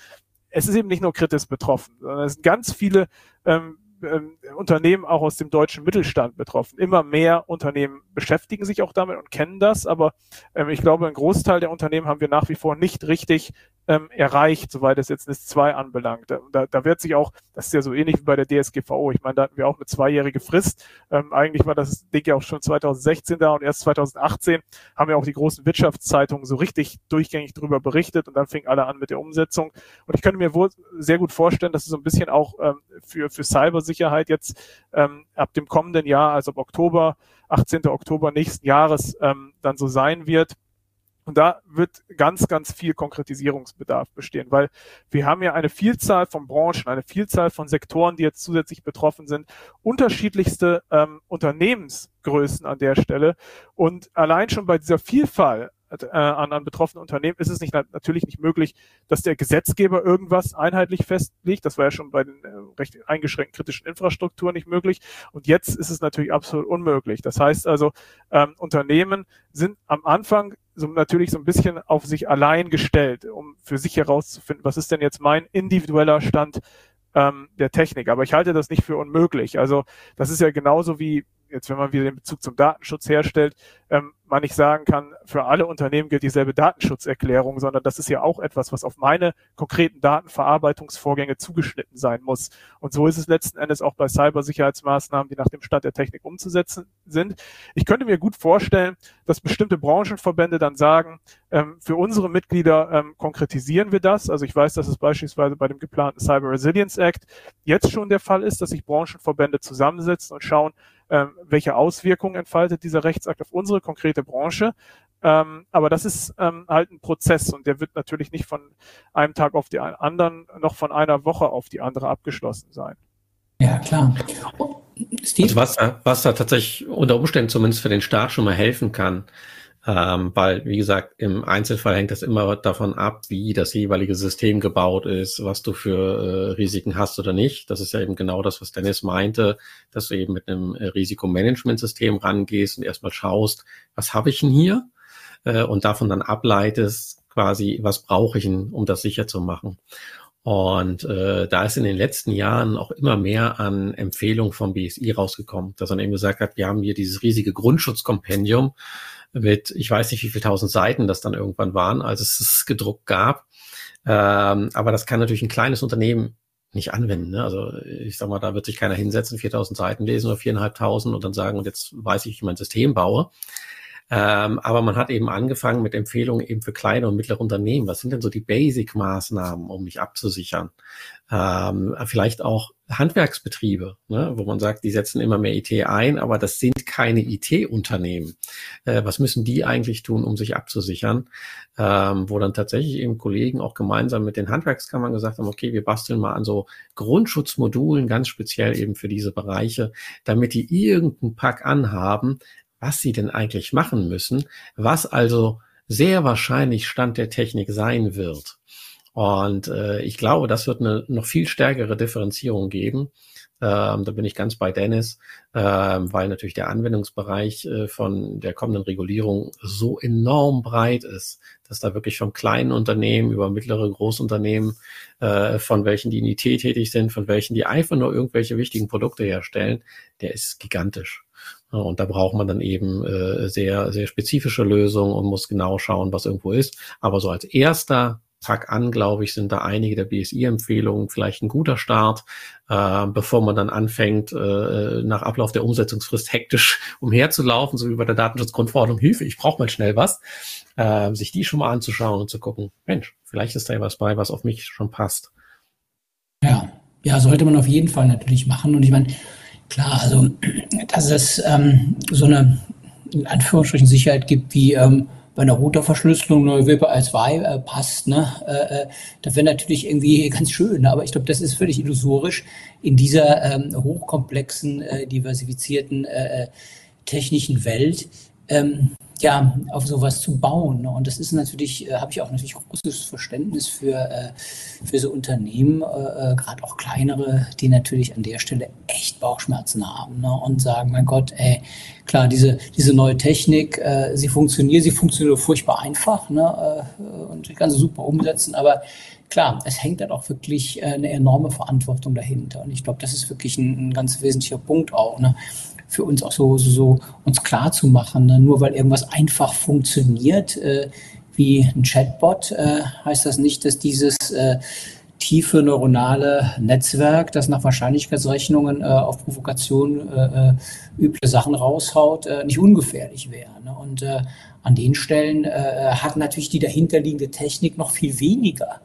es ist eben nicht nur Kritis betroffen, sondern es sind ganz viele ähm, ähm, Unternehmen auch aus dem deutschen Mittelstand betroffen. Immer mehr Unternehmen beschäftigen sich auch damit und kennen das, aber ähm, ich glaube, ein Großteil der Unternehmen haben wir nach wie vor nicht richtig ähm, erreicht, soweit es jetzt NIS 2 anbelangt. Da, da wird sich auch, das ist ja so ähnlich wie bei der DSGVO, ich meine, da hatten wir auch eine zweijährige Frist. Ähm, eigentlich war das Ding ja auch schon 2016 da und erst 2018 haben ja auch die großen Wirtschaftszeitungen so richtig durchgängig darüber berichtet und dann fing alle an mit der Umsetzung. Und ich könnte mir wohl sehr gut vorstellen, dass es so ein bisschen auch ähm, für, für Cybersicherheit jetzt ähm, ab dem kommenden Jahr, also ab Oktober, 18. Oktober nächsten Jahres ähm, dann so sein wird und da wird ganz, ganz viel Konkretisierungsbedarf bestehen, weil wir haben ja eine Vielzahl von Branchen, eine Vielzahl von Sektoren, die jetzt zusätzlich betroffen sind, unterschiedlichste ähm, Unternehmensgrößen an der Stelle. Und allein schon bei dieser Vielfalt äh, an, an betroffenen Unternehmen ist es nicht natürlich nicht möglich, dass der Gesetzgeber irgendwas einheitlich festlegt. Das war ja schon bei den äh, recht eingeschränkten kritischen Infrastrukturen nicht möglich. Und jetzt ist es natürlich absolut unmöglich. Das heißt also, ähm, Unternehmen sind am Anfang so natürlich so ein bisschen auf sich allein gestellt, um für sich herauszufinden, was ist denn jetzt mein individueller Stand ähm, der Technik. Aber ich halte das nicht für unmöglich. Also das ist ja genauso wie jetzt, wenn man wieder den Bezug zum Datenschutz herstellt, ähm, man nicht sagen kann, für alle Unternehmen gilt dieselbe Datenschutzerklärung, sondern das ist ja auch etwas, was auf meine konkreten Datenverarbeitungsvorgänge zugeschnitten sein muss. Und so ist es letzten Endes auch bei Cybersicherheitsmaßnahmen, die nach dem Stand der Technik umzusetzen sind. Ich könnte mir gut vorstellen, dass bestimmte Branchenverbände dann sagen, ähm, für unsere Mitglieder ähm, konkretisieren wir das. Also ich weiß, dass es beispielsweise bei dem geplanten Cyber Resilience Act jetzt schon der Fall ist, dass sich Branchenverbände zusammensetzen und schauen, ähm, welche Auswirkungen entfaltet dieser Rechtsakt auf unsere konkrete Branche. Ähm, aber das ist ähm, halt ein Prozess und der wird natürlich nicht von einem Tag auf den anderen noch von einer Woche auf die andere abgeschlossen sein. Ja, klar. Steve? Also was, was da tatsächlich unter Umständen zumindest für den Start schon mal helfen kann, ähm, weil, wie gesagt, im Einzelfall hängt das immer davon ab, wie das jeweilige System gebaut ist, was du für äh, Risiken hast oder nicht. Das ist ja eben genau das, was Dennis meinte, dass du eben mit einem äh, Risikomanagementsystem rangehst und erstmal schaust, was habe ich denn hier? Äh, und davon dann ableitest, quasi, was brauche ich denn, um das sicher zu machen. Und äh, da ist in den letzten Jahren auch immer mehr an Empfehlungen vom BSI rausgekommen, dass man eben gesagt hat, wir haben hier dieses riesige Grundschutzkompendium, mit, ich weiß nicht, wie viele tausend Seiten das dann irgendwann waren, als es es gedruckt gab. Ähm, aber das kann natürlich ein kleines Unternehmen nicht anwenden. Ne? Also ich sag mal, da wird sich keiner hinsetzen, 4000 Seiten lesen oder 4.500 und dann sagen, und jetzt weiß ich, wie ich mein System baue. Ähm, aber man hat eben angefangen mit Empfehlungen eben für kleine und mittlere Unternehmen. Was sind denn so die Basic-Maßnahmen, um mich abzusichern? Ähm, vielleicht auch Handwerksbetriebe, ne, wo man sagt, die setzen immer mehr IT ein, aber das sind keine IT-Unternehmen. Äh, was müssen die eigentlich tun, um sich abzusichern? Ähm, wo dann tatsächlich eben Kollegen auch gemeinsam mit den Handwerkskammern gesagt haben, okay, wir basteln mal an so Grundschutzmodulen, ganz speziell eben für diese Bereiche, damit die irgendeinen Pack anhaben, was sie denn eigentlich machen müssen, was also sehr wahrscheinlich Stand der Technik sein wird. Und äh, ich glaube, das wird eine noch viel stärkere Differenzierung geben. Ähm, da bin ich ganz bei Dennis, ähm, weil natürlich der Anwendungsbereich äh, von der kommenden Regulierung so enorm breit ist, dass da wirklich vom kleinen Unternehmen über mittlere Großunternehmen, äh, von welchen die in IT tätig sind, von welchen die einfach nur irgendwelche wichtigen Produkte herstellen, der ist gigantisch. Und da braucht man dann eben äh, sehr, sehr spezifische Lösungen und muss genau schauen, was irgendwo ist. Aber so als erster Pack an, glaube ich, sind da einige der BSI-Empfehlungen vielleicht ein guter Start, äh, bevor man dann anfängt, äh, nach Ablauf der Umsetzungsfrist hektisch umherzulaufen, so wie bei der Datenschutzgrundverordnung, Hilfe, ich brauche mal schnell was, äh, sich die schon mal anzuschauen und zu gucken, Mensch, vielleicht ist da ja was bei, was auf mich schon passt. Ja, ja, sollte man auf jeden Fall natürlich machen. Und ich meine, klar, also dass es ähm, so eine in Anführungsstrichen Sicherheit gibt, wie ähm, bei einer Routerverschlüsselung neue WIP als Y äh, passt, ne? Äh, äh, das wäre natürlich irgendwie ganz schön, aber ich glaube, das ist völlig illusorisch in dieser ähm, hochkomplexen, äh, diversifizierten äh, äh technischen Welt. Ähm, ja, auf sowas zu bauen. Und das ist natürlich, äh, habe ich auch natürlich großes Verständnis für, äh, für so Unternehmen, äh, äh, gerade auch kleinere, die natürlich an der Stelle echt Bauchschmerzen haben ne? und sagen, mein Gott, ey, klar, diese, diese neue Technik, äh, sie funktioniert, sie funktioniert furchtbar einfach ne? Äh, und ich kann sie super umsetzen, aber klar, es hängt halt auch wirklich eine enorme Verantwortung dahinter. Und ich glaube, das ist wirklich ein, ein ganz wesentlicher Punkt auch. Ne? Für uns auch so, so, so uns klar zu machen. Ne? Nur weil irgendwas einfach funktioniert, äh, wie ein Chatbot, äh, heißt das nicht, dass dieses äh, tiefe neuronale Netzwerk, das nach Wahrscheinlichkeitsrechnungen äh, auf Provokation äh, äh üble Sachen raushaut, äh, nicht ungefährlich wäre. Ne? Und äh, an den Stellen äh, hat natürlich die dahinterliegende Technik noch viel weniger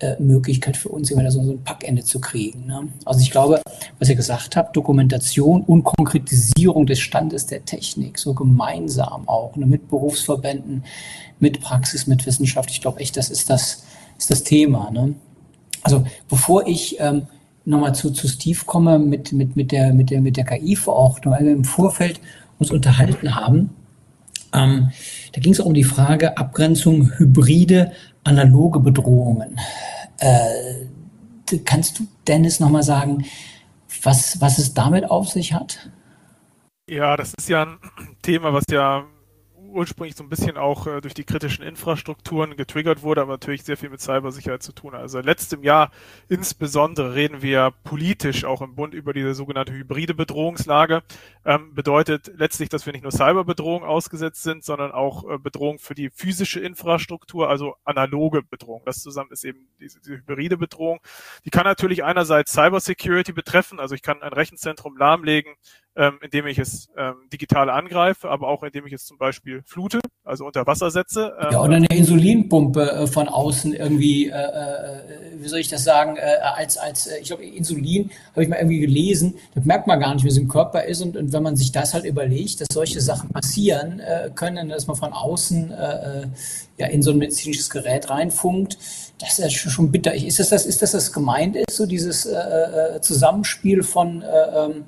äh, Möglichkeit für uns, immer so, so ein Packende zu kriegen. Ne? Also ich glaube, was ihr gesagt habt, Dokumentation und Konkretisierung des Standes der Technik, so gemeinsam auch, ne, mit Berufsverbänden, mit Praxis, mit Wissenschaft. Ich glaube echt, das ist das, ist das Thema. Ne? Also bevor ich ähm, nochmal zu, zu Steve komme mit, mit, mit der, mit der, mit der KI-Verordnung, weil wir im Vorfeld uns unterhalten haben, ähm, da ging es auch um die Frage Abgrenzung hybride analoge Bedrohungen. Äh, kannst du, Dennis, nochmal sagen, was, was es damit auf sich hat? Ja, das ist ja ein Thema, was ja ursprünglich so ein bisschen auch äh, durch die kritischen Infrastrukturen getriggert wurde, aber natürlich sehr viel mit Cybersicherheit zu tun. Also letztem Jahr insbesondere reden wir politisch auch im Bund über diese sogenannte hybride Bedrohungslage. Ähm, bedeutet letztlich, dass wir nicht nur Cyberbedrohung ausgesetzt sind, sondern auch äh, Bedrohung für die physische Infrastruktur, also analoge Bedrohung. Das zusammen ist eben diese, diese hybride Bedrohung. Die kann natürlich einerseits Cybersecurity betreffen, also ich kann ein Rechenzentrum lahmlegen, ähm, indem ich es ähm, digital angreife, aber auch indem ich es zum Beispiel flute, also unter Wasser setze. Ähm, ja, oder eine Insulinpumpe äh, von außen irgendwie, äh, äh, wie soll ich das sagen, äh, als, als äh, ich glaube, Insulin habe ich mal irgendwie gelesen, das merkt man gar nicht, wie es im Körper ist und, und wenn man sich das halt überlegt, dass solche Sachen passieren äh, können, dass man von außen äh, ja, in so ein medizinisches Gerät reinfunkt, das ist ja schon bitter. Ist das das, ist das, das gemeint ist, so dieses äh, äh Zusammenspiel von äh, ähm,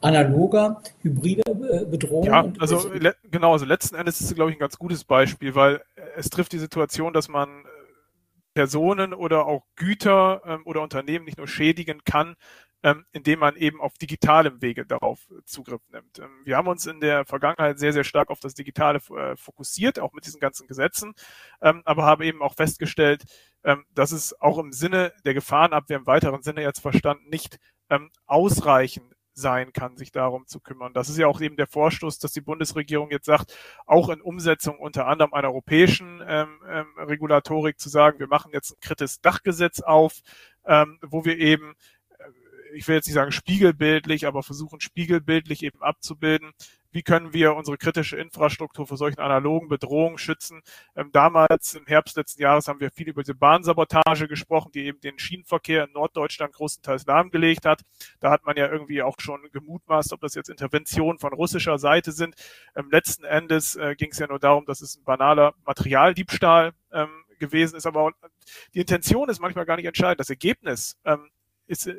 analoger, hybrider äh, Bedrohung. Ja, also genau, also letzten Endes ist es, glaube ich, ein ganz gutes Beispiel, weil es trifft die Situation, dass man äh, Personen oder auch Güter ähm, oder Unternehmen nicht nur schädigen kann, ähm, indem man eben auf digitalem Wege darauf Zugriff nimmt. Ähm, wir haben uns in der Vergangenheit sehr, sehr stark auf das Digitale äh, fokussiert, auch mit diesen ganzen Gesetzen, ähm, aber haben eben auch festgestellt, ähm, dass es auch im Sinne der Gefahrenabwehr im weiteren Sinne jetzt verstanden nicht ähm, ausreichend sein kann, sich darum zu kümmern. Das ist ja auch eben der Vorstoß, dass die Bundesregierung jetzt sagt, auch in Umsetzung unter anderem einer europäischen ähm, ähm, Regulatorik zu sagen, wir machen jetzt ein kritisches Dachgesetz auf, ähm, wo wir eben ich will jetzt nicht sagen spiegelbildlich, aber versuchen spiegelbildlich eben abzubilden, wie können wir unsere kritische Infrastruktur vor solchen analogen Bedrohungen schützen. Ähm, damals im Herbst letzten Jahres haben wir viel über diese Bahnsabotage gesprochen, die eben den Schienenverkehr in Norddeutschland großenteils lahmgelegt hat. Da hat man ja irgendwie auch schon gemutmaßt, ob das jetzt Interventionen von russischer Seite sind. Ähm, letzten Endes äh, ging es ja nur darum, dass es ein banaler Materialdiebstahl ähm, gewesen ist, aber die Intention ist manchmal gar nicht entscheidend. Das Ergebnis ähm, ist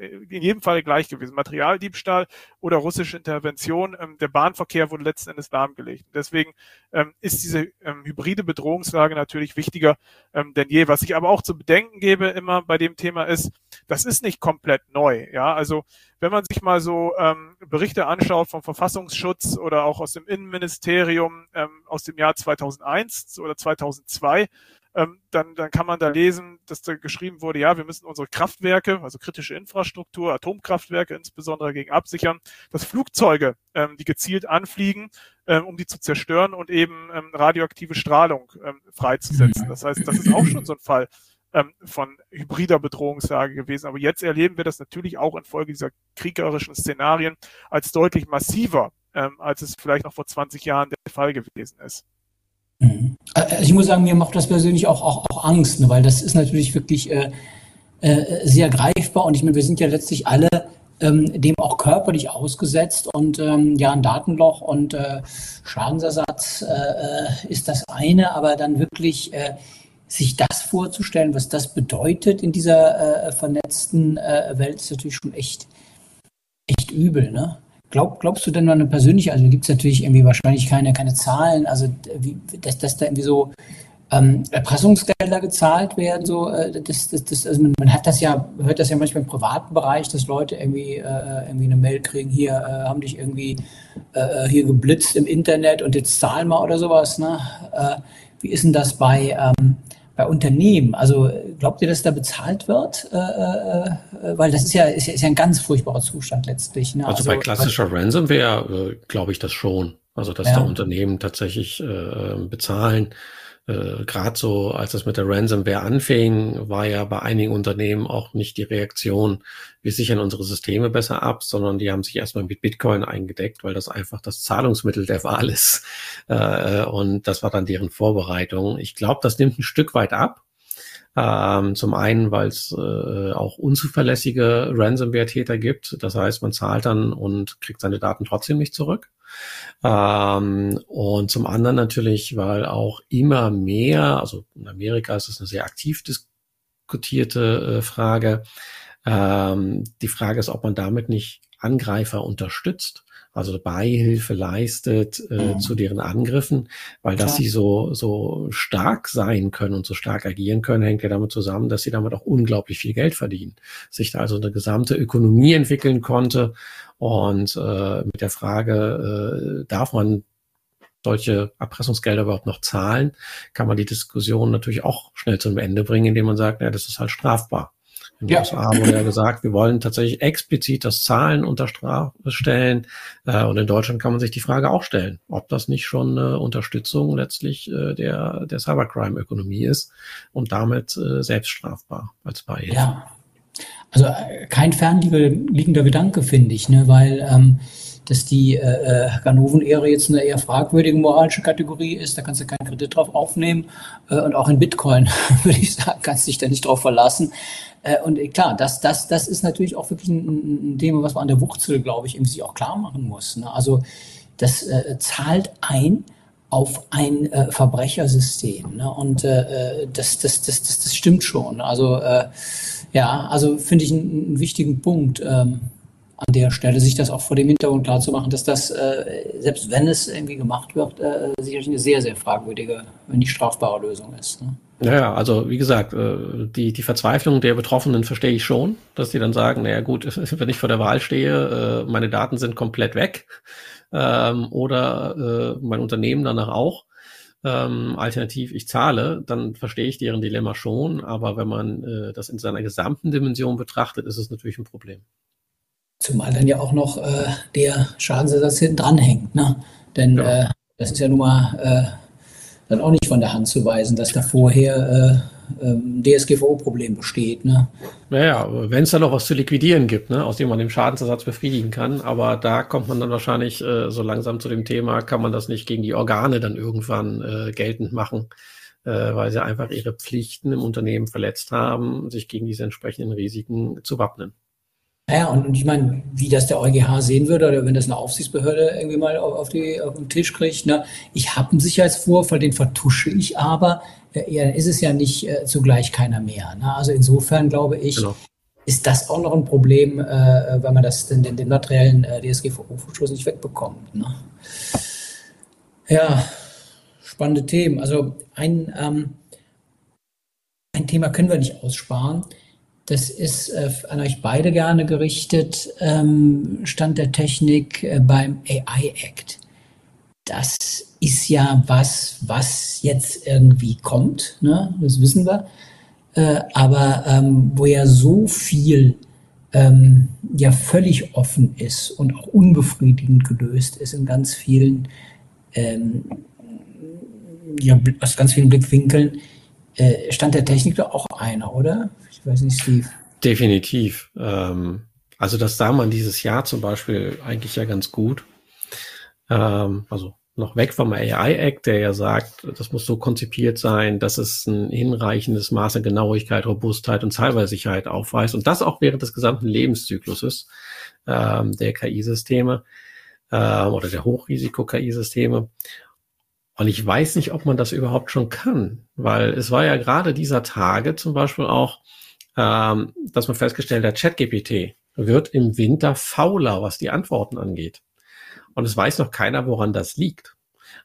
in jedem Fall gleich gewesen. Materialdiebstahl oder russische Intervention. Ähm, der Bahnverkehr wurde letzten Endes lahmgelegt. Deswegen ähm, ist diese ähm, hybride Bedrohungslage natürlich wichtiger ähm, denn je. Was ich aber auch zu bedenken gebe immer bei dem Thema ist, das ist nicht komplett neu. Ja, also wenn man sich mal so ähm, Berichte anschaut vom Verfassungsschutz oder auch aus dem Innenministerium ähm, aus dem Jahr 2001 oder 2002, ähm, dann, dann kann man da lesen, dass da geschrieben wurde, ja, wir müssen unsere Kraftwerke, also kritische Infrastruktur, Atomkraftwerke insbesondere gegen absichern, dass Flugzeuge, ähm, die gezielt anfliegen, ähm, um die zu zerstören und eben ähm, radioaktive Strahlung ähm, freizusetzen. Das heißt, das ist auch schon so ein Fall ähm, von hybrider Bedrohungslage gewesen. Aber jetzt erleben wir das natürlich auch infolge dieser kriegerischen Szenarien als deutlich massiver, ähm, als es vielleicht noch vor 20 Jahren der Fall gewesen ist. Mhm. Also ich muss sagen, mir macht das persönlich auch, auch, auch Angst, ne, weil das ist natürlich wirklich äh, äh, sehr greifbar. Und ich meine, wir sind ja letztlich alle ähm, dem auch körperlich ausgesetzt. Und ähm, ja, ein Datenloch und äh, Schadensersatz äh, äh, ist das eine, aber dann wirklich äh, sich das vorzustellen, was das bedeutet in dieser äh, vernetzten äh, Welt, ist natürlich schon echt, echt übel, ne? Glaub, glaubst du denn noch eine persönliche, also gibt es natürlich irgendwie wahrscheinlich keine, keine Zahlen, also wie, dass, dass da irgendwie so ähm, Erpressungsgelder gezahlt werden, so äh, das, das, das, also man, man, hat das ja, hört das ja manchmal im privaten Bereich, dass Leute irgendwie, äh, irgendwie eine Mail kriegen, hier äh, haben dich irgendwie äh, hier geblitzt im Internet und jetzt zahl mal oder sowas. Ne? Äh, wie ist denn das bei, ähm, bei Unternehmen? Also glaubt ihr, dass da bezahlt wird? Äh, äh, äh, weil das ist ja, ist ja, ist ja ein ganz furchtbarer Zustand letztlich. Ne? Also, also, bei klassischer Ransomware äh, glaube ich das schon. Also dass ja. da Unternehmen tatsächlich äh, bezahlen äh, gerade so, als es mit der Ransomware anfing, war ja bei einigen Unternehmen auch nicht die Reaktion, wir sichern unsere Systeme besser ab, sondern die haben sich erstmal mit Bitcoin eingedeckt, weil das einfach das Zahlungsmittel der Wahl ist. Äh, und das war dann deren Vorbereitung. Ich glaube, das nimmt ein Stück weit ab. Ähm, zum einen, weil es äh, auch unzuverlässige Ransomware-Täter gibt. Das heißt, man zahlt dann und kriegt seine Daten trotzdem nicht zurück. Ähm, und zum anderen natürlich, weil auch immer mehr, also in Amerika ist es eine sehr aktiv diskutierte äh, Frage. Ähm, die Frage ist, ob man damit nicht Angreifer unterstützt also Beihilfe leistet äh, mhm. zu deren Angriffen, weil dass sie so, so stark sein können und so stark agieren können, hängt ja damit zusammen, dass sie damit auch unglaublich viel Geld verdienen. Sich da also eine gesamte Ökonomie entwickeln konnte und äh, mit der Frage, äh, darf man solche Erpressungsgelder überhaupt noch zahlen, kann man die Diskussion natürlich auch schnell zum Ende bringen, indem man sagt, ja, das ist halt strafbar. In den ja. USA wurde ja gesagt, wir wollen tatsächlich explizit das Zahlen unter Strafe stellen. Äh, und in Deutschland kann man sich die Frage auch stellen, ob das nicht schon eine Unterstützung letztlich äh, der, der Cybercrime-Ökonomie ist und damit äh, selbst strafbar als Beihilfe. Ja, also kein fernliegender Gedanke, finde ich, ne? weil ähm, dass die äh, Ganoven-Ehre jetzt eine eher fragwürdige moralische Kategorie ist. Da kannst du keinen Kredit drauf aufnehmen. Äh, und auch in Bitcoin, würde ich sagen, kannst du dich da nicht drauf verlassen. Äh, und klar, das, das, das ist natürlich auch wirklich ein, ein Thema, was man an der Wurzel, glaube ich, irgendwie sich auch klar machen muss. Ne? Also das äh, zahlt ein auf ein äh, Verbrechersystem. Ne? Und äh, das, das, das, das, das stimmt schon. Also äh, ja, also finde ich einen, einen wichtigen Punkt. Ähm, an der Stelle sich das auch vor dem Hintergrund klar zu machen, dass das, äh, selbst wenn es irgendwie gemacht wird, äh, sicherlich eine sehr, sehr fragwürdige, wenn nicht strafbare Lösung ist. Ne? Ja, also wie gesagt, äh, die, die Verzweiflung der Betroffenen verstehe ich schon, dass die dann sagen, naja gut, wenn ich vor der Wahl stehe, äh, meine Daten sind komplett weg ähm, oder äh, mein Unternehmen danach auch. Ähm, alternativ, ich zahle, dann verstehe ich deren Dilemma schon, aber wenn man das in seiner gesamten Dimension betrachtet, ist es natürlich ein Problem. Zumal dann ja auch noch äh, der Schadensersatz hinten dranhängt, ne? Denn ja. äh, das ist ja nun mal äh, dann auch nicht von der Hand zu weisen, dass da vorher äh, ähm, DSGVO-Problem besteht. Ne? Naja, wenn es da noch was zu liquidieren gibt, ne, aus dem man den Schadensersatz befriedigen kann, aber da kommt man dann wahrscheinlich äh, so langsam zu dem Thema, kann man das nicht gegen die Organe dann irgendwann äh, geltend machen, äh, weil sie einfach ihre Pflichten im Unternehmen verletzt haben, sich gegen diese entsprechenden Risiken zu wappnen. Naja, und, und ich meine, wie das der EuGH sehen würde, oder wenn das eine Aufsichtsbehörde irgendwie mal auf, auf, die, auf den Tisch kriegt, ne, ich habe einen Sicherheitsvorfall, den vertusche ich aber, äh, ja, ist es ja nicht äh, zugleich keiner mehr. Ne? Also insofern glaube ich, genau. ist das auch noch ein Problem, äh, wenn man das, den, den, den materiellen äh, DSGVO-Verschluss nicht wegbekommt. Ne? Ja, spannende Themen. Also ein, ähm, ein Thema können wir nicht aussparen. Das ist äh, an euch beide gerne gerichtet. Ähm, Stand der Technik äh, beim AI Act. Das ist ja was, was jetzt irgendwie kommt. Ne? Das wissen wir. Äh, aber ähm, wo ja so viel ähm, ja völlig offen ist und auch unbefriedigend gelöst ist in ganz vielen, ähm, ja, aus ganz vielen Blickwinkeln, äh, Stand der Technik doch auch einer, oder? Ich weiß nicht, Steve. Definitiv. Ähm, also das sah man dieses Jahr zum Beispiel eigentlich ja ganz gut. Ähm, also noch weg vom AI Act, der ja sagt, das muss so konzipiert sein, dass es ein hinreichendes Maß an Genauigkeit, Robustheit und Zahlweisicherheit aufweist und das auch während des gesamten Lebenszykluses ähm, der KI-Systeme äh, oder der Hochrisiko-KI-Systeme. Und ich weiß nicht, ob man das überhaupt schon kann, weil es war ja gerade dieser Tage zum Beispiel auch, ähm, dass man festgestellt hat, ChatGPT wird im Winter fauler, was die Antworten angeht. Und es weiß noch keiner, woran das liegt.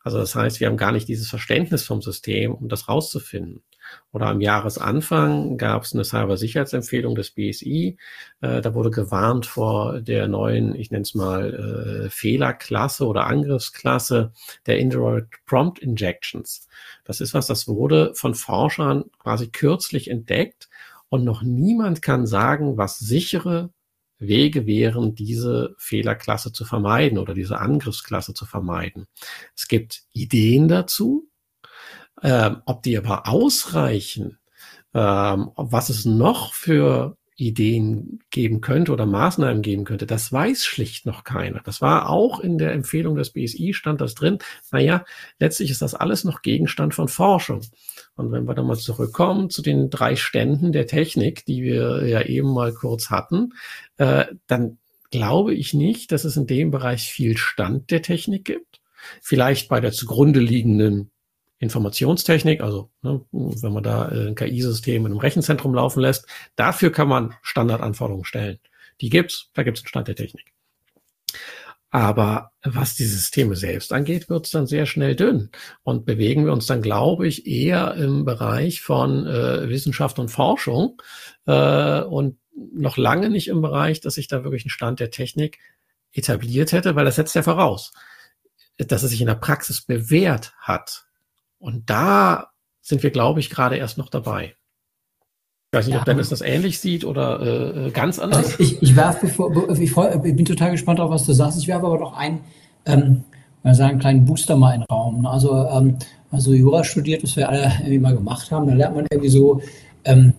Also das heißt, wir haben gar nicht dieses Verständnis vom System, um das rauszufinden. Oder am Jahresanfang gab es eine Cybersicherheitsempfehlung des BSI. Äh, da wurde gewarnt vor der neuen, ich nenne es mal, äh, Fehlerklasse oder Angriffsklasse der Indirect Prompt Injections. Das ist was, das wurde von Forschern quasi kürzlich entdeckt und noch niemand kann sagen, was sichere Wege wären, diese Fehlerklasse zu vermeiden oder diese Angriffsklasse zu vermeiden. Es gibt Ideen dazu, ähm, ob die aber ausreichen, ähm, was es noch für Ideen geben könnte oder Maßnahmen geben könnte, das weiß schlicht noch keiner. Das war auch in der Empfehlung des BSI, stand das drin. Naja, letztlich ist das alles noch Gegenstand von Forschung. Und wenn wir dann mal zurückkommen zu den drei Ständen der Technik, die wir ja eben mal kurz hatten, äh, dann glaube ich nicht, dass es in dem Bereich viel Stand der Technik gibt. Vielleicht bei der zugrunde liegenden Informationstechnik, also ne, wenn man da äh, ein KI-System in einem Rechenzentrum laufen lässt, dafür kann man Standardanforderungen stellen. Die gibt's, da gibt's einen Stand der Technik. Aber was die Systeme selbst angeht, wird es dann sehr schnell dünn. Und bewegen wir uns dann, glaube ich, eher im Bereich von äh, Wissenschaft und Forschung äh, und noch lange nicht im Bereich, dass sich da wirklich ein Stand der Technik etabliert hätte, weil das setzt ja voraus, dass es sich in der Praxis bewährt hat. Und da sind wir, glaube ich, gerade erst noch dabei. Ich weiß nicht, ja, ob Dennis das ähnlich sieht oder äh, ganz anders. Ich, ich werfe, ich, ich, bin total gespannt auf, was du sagst. Ich werfe aber doch einen, ähm, mal sagen, einen kleinen Booster mal in den Raum. Ne? Also, ähm, also Jura studiert, was wir alle irgendwie mal gemacht haben, da lernt man irgendwie so ähm,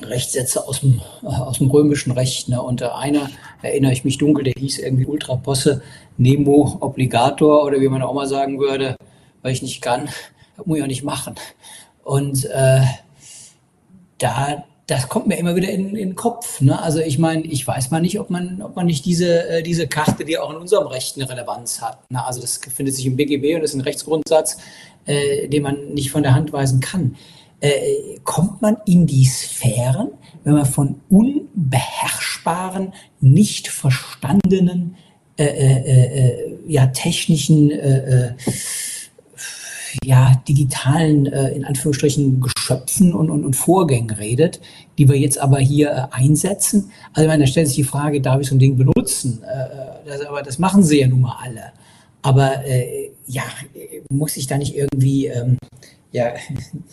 Rechtssätze aus dem, aus dem römischen Recht. Ne? Und einer, erinnere ich mich dunkel, der hieß irgendwie Ultra Posse Nemo Obligator oder wie man auch mal sagen würde, weil ich nicht kann, muss ich auch nicht machen. Und äh, da, das kommt mir immer wieder in, in den Kopf. Ne? Also ich meine, ich weiß mal nicht, ob man, ob man nicht diese, äh, diese Karte, die auch in unserem Recht eine Relevanz hat. Ne? Also das findet sich im BGB und ist ein Rechtsgrundsatz, äh, den man nicht von der Hand weisen kann. Äh, kommt man in die Sphären, wenn man von unbeherrschbaren nicht verstandenen, äh, äh, äh, ja, technischen, ja, digitalen, äh, in Anführungsstrichen, Geschöpfen und, und, und Vorgängen redet, die wir jetzt aber hier äh, einsetzen. Also, ich meine, da stellt sich die Frage, darf ich so ein Ding benutzen? Äh, das, aber das machen sie ja nun mal alle. Aber äh, ja, muss ich da nicht irgendwie ähm, ja,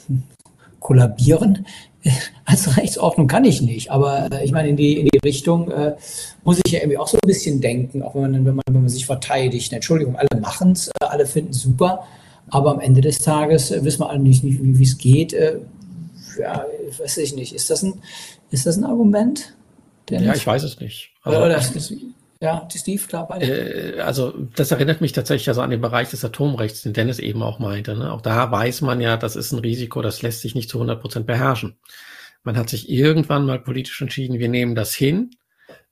kollabieren? Als Rechtsordnung kann ich nicht, aber äh, ich meine, in die, in die Richtung äh, muss ich ja irgendwie auch so ein bisschen denken, auch wenn man, wenn man, wenn man sich verteidigt. Entschuldigung, alle machen es, äh, alle finden es super, aber am Ende des Tages äh, wissen wir alle nicht, wie es geht. Äh, ja, weiß ich nicht. Ist das ein, ist das ein Argument? Dennis? Ja, ich weiß es nicht. Also, oder, ist, ja, Steve, klar, beide. Äh, also das erinnert mich tatsächlich also an den Bereich des Atomrechts, den Dennis eben auch meinte. Ne? Auch da weiß man ja, das ist ein Risiko, das lässt sich nicht zu 100 Prozent beherrschen. Man hat sich irgendwann mal politisch entschieden, wir nehmen das hin,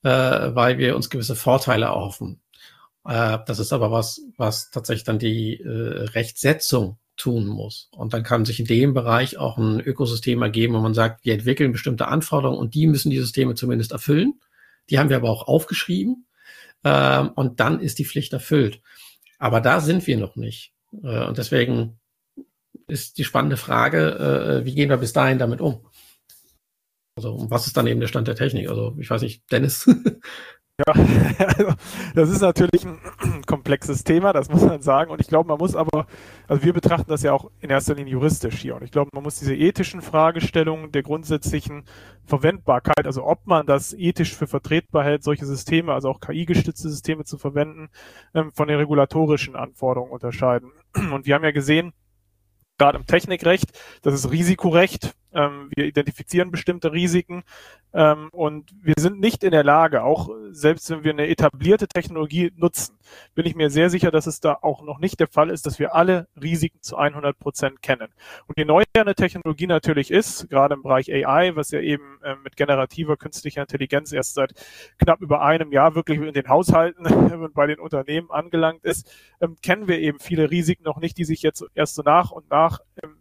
äh, weil wir uns gewisse Vorteile erhoffen. Äh, das ist aber was, was tatsächlich dann die äh, Rechtsetzung tun muss. Und dann kann sich in dem Bereich auch ein Ökosystem ergeben, wo man sagt, wir entwickeln bestimmte Anforderungen und die müssen die Systeme zumindest erfüllen. Die haben wir aber auch aufgeschrieben ähm, und dann ist die Pflicht erfüllt. Aber da sind wir noch nicht. Äh, und deswegen ist die spannende Frage, äh, wie gehen wir bis dahin damit um? Also, was ist dann eben der Stand der Technik? Also, ich weiß nicht, Dennis. Ja, also das ist natürlich ein komplexes Thema, das muss man sagen. Und ich glaube, man muss aber, also wir betrachten das ja auch in erster Linie juristisch hier. Und ich glaube, man muss diese ethischen Fragestellungen der grundsätzlichen Verwendbarkeit, also ob man das ethisch für vertretbar hält, solche Systeme, also auch KI-gestützte Systeme zu verwenden, ähm, von den regulatorischen Anforderungen unterscheiden. Und wir haben ja gesehen, gerade im Technikrecht, das ist Risikorecht, ähm, wir identifizieren bestimmte Risiken ähm, und wir sind nicht in der Lage, auch selbst wenn wir eine etablierte Technologie nutzen, bin ich mir sehr sicher, dass es da auch noch nicht der Fall ist, dass wir alle Risiken zu 100 Prozent kennen. Und je neuer eine Technologie natürlich ist, gerade im Bereich AI, was ja eben äh, mit generativer künstlicher Intelligenz erst seit knapp über einem Jahr wirklich in den Haushalten und bei den Unternehmen angelangt ist, ähm, kennen wir eben viele Risiken noch nicht, die sich jetzt erst so nach und nach ähm,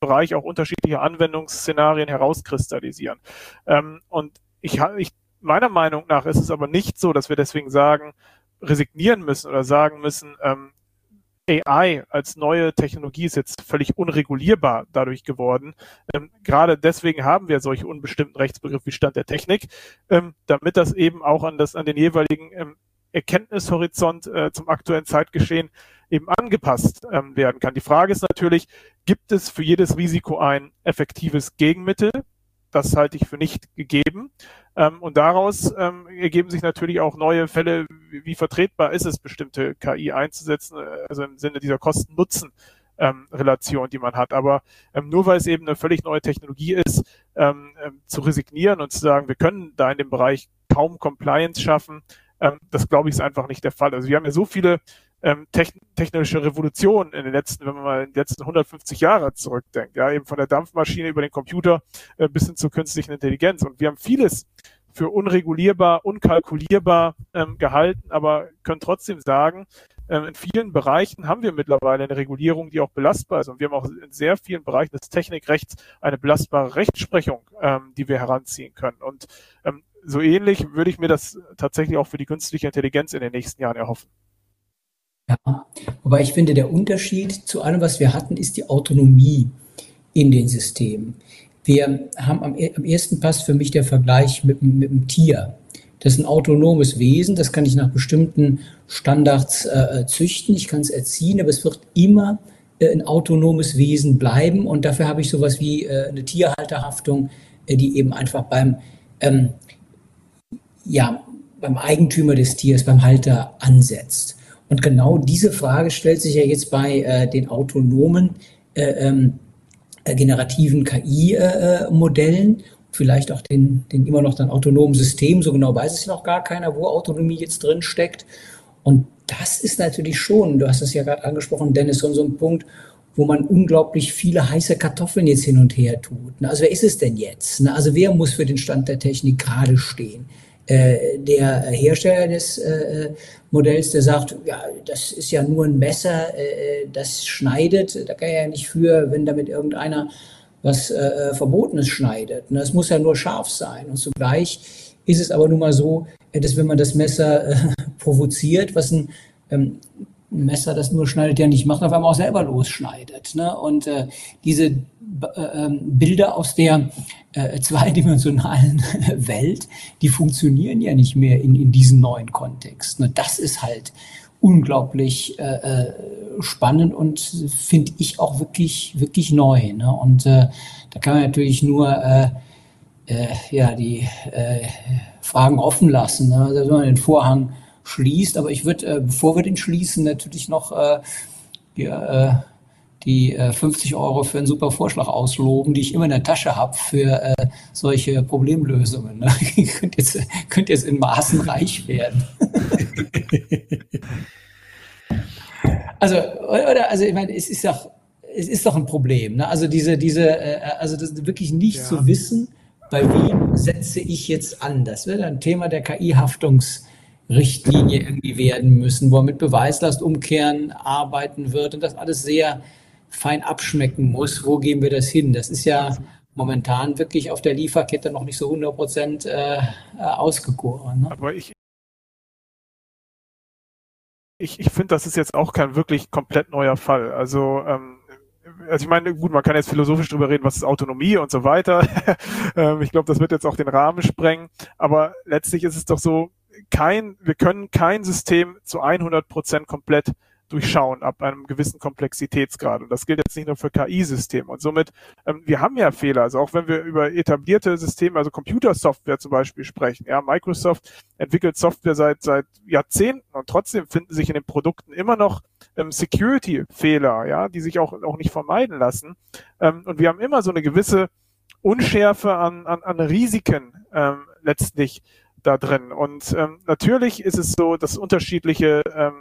Bereich auch unterschiedliche Anwendungsszenarien herauskristallisieren. Ähm, und ich, ich, meiner Meinung nach ist es aber nicht so, dass wir deswegen sagen, resignieren müssen oder sagen müssen, ähm, AI als neue Technologie ist jetzt völlig unregulierbar dadurch geworden. Ähm, gerade deswegen haben wir solche unbestimmten Rechtsbegriffe wie Stand der Technik, ähm, damit das eben auch an, das, an den jeweiligen ähm, Erkenntnishorizont äh, zum aktuellen Zeitgeschehen eben angepasst ähm, werden kann. Die Frage ist natürlich, gibt es für jedes Risiko ein effektives Gegenmittel? Das halte ich für nicht gegeben. Ähm, und daraus ähm, ergeben sich natürlich auch neue Fälle, wie, wie, vertretbar ist es, bestimmte KI einzusetzen, äh, also im Sinne dieser Kosten-Nutzen. Ähm, Relation, die man hat. Aber ähm, nur weil es eben eine völlig neue Technologie ist, ähm, ähm, zu resignieren und zu sagen, wir können da in dem Bereich kaum Compliance schaffen, ähm, das glaube ich ist einfach nicht der Fall. Also wir haben ja so viele ähm, technische Revolutionen in den letzten, wenn man mal in den letzten 150 Jahre zurückdenkt, ja, eben von der Dampfmaschine über den Computer äh, bis hin zur künstlichen Intelligenz. Und wir haben vieles für unregulierbar, unkalkulierbar ähm, gehalten, aber können trotzdem sagen, ähm, in vielen Bereichen haben wir mittlerweile eine Regulierung, die auch belastbar ist. Und wir haben auch in sehr vielen Bereichen des Technikrechts eine belastbare Rechtsprechung, ähm, die wir heranziehen können. Und ähm, so ähnlich würde ich mir das tatsächlich auch für die künstliche Intelligenz in den nächsten Jahren erhoffen. Ja, wobei ich finde, der Unterschied zu allem, was wir hatten, ist die Autonomie in den Systemen. Wir haben am, am ersten passt für mich der Vergleich mit, mit dem Tier. Das ist ein autonomes Wesen, das kann ich nach bestimmten Standards äh, züchten, ich kann es erziehen, aber es wird immer äh, ein autonomes Wesen bleiben und dafür habe ich sowas wie äh, eine Tierhalterhaftung, äh, die eben einfach beim ähm, ja, beim Eigentümer des Tiers, beim Halter ansetzt. Und genau diese Frage stellt sich ja jetzt bei äh, den autonomen äh, ähm, äh, generativen KI-Modellen, äh, vielleicht auch den, den immer noch dann autonomen Systemen, so genau weiß es noch gar keiner, wo Autonomie jetzt drin steckt. Und das ist natürlich schon, du hast es ja gerade angesprochen, Dennis, so ein Punkt, wo man unglaublich viele heiße Kartoffeln jetzt hin und her tut. Also wer ist es denn jetzt? Also wer muss für den Stand der Technik gerade stehen? Äh, der Hersteller des äh, Modells, der sagt, ja, das ist ja nur ein Messer, äh, das schneidet, da kann er ja nicht für, wenn damit irgendeiner was äh, Verbotenes schneidet. Ne? Es muss ja nur scharf sein. Und zugleich ist es aber nun mal so, dass wenn man das Messer äh, provoziert, was ein ähm, Messer, das nur schneidet, ja nicht macht, auf einmal auch selber losschneidet. Ne? Und äh, diese äh, Bilder aus der äh, zweidimensionalen Welt, die funktionieren ja nicht mehr in, in diesem neuen Kontext. Ne? Das ist halt unglaublich äh, äh spannend und finde ich auch wirklich, wirklich neu. Ne? Und äh, da kann man natürlich nur äh, äh, ja, die äh, Fragen offen lassen. Ne? Also wenn man den Vorhang schließt. Aber ich würde, äh, bevor wir den schließen, natürlich noch äh, ja, äh, die äh, 50 Euro für einen super Vorschlag ausloben, die ich immer in der Tasche habe für äh, solche Problemlösungen. Ne? könnt, jetzt, könnt jetzt in Maßen reich werden. also, oder, also ich meine, es ist doch, es ist doch ein Problem. Ne? Also diese, diese, äh, also das wirklich nicht ja. zu wissen, bei wem setze ich jetzt an. Das wird ein Thema der KI-Haftungs- Richtlinie irgendwie werden müssen, wo er mit Beweislast umkehren arbeiten wird und das alles sehr fein abschmecken muss. Wo gehen wir das hin? Das ist ja momentan wirklich auf der Lieferkette noch nicht so 100 Prozent äh, ausgegoren. Ne? Aber ich, ich, ich finde, das ist jetzt auch kein wirklich komplett neuer Fall. Also, ähm, also ich meine, gut, man kann jetzt philosophisch drüber reden, was ist Autonomie und so weiter. ähm, ich glaube, das wird jetzt auch den Rahmen sprengen. Aber letztlich ist es doch so, kein, wir können kein System zu 100 Prozent komplett durchschauen ab einem gewissen Komplexitätsgrad. Und das gilt jetzt nicht nur für KI-Systeme. Und somit, ähm, wir haben ja Fehler. Also auch wenn wir über etablierte Systeme, also Computersoftware zum Beispiel sprechen. Ja, Microsoft entwickelt Software seit, seit Jahrzehnten und trotzdem finden sich in den Produkten immer noch ähm, Security-Fehler, ja, die sich auch, auch nicht vermeiden lassen. Ähm, und wir haben immer so eine gewisse Unschärfe an, an, an Risiken ähm, letztlich da drin. Und ähm, natürlich ist es so, dass unterschiedliche ähm,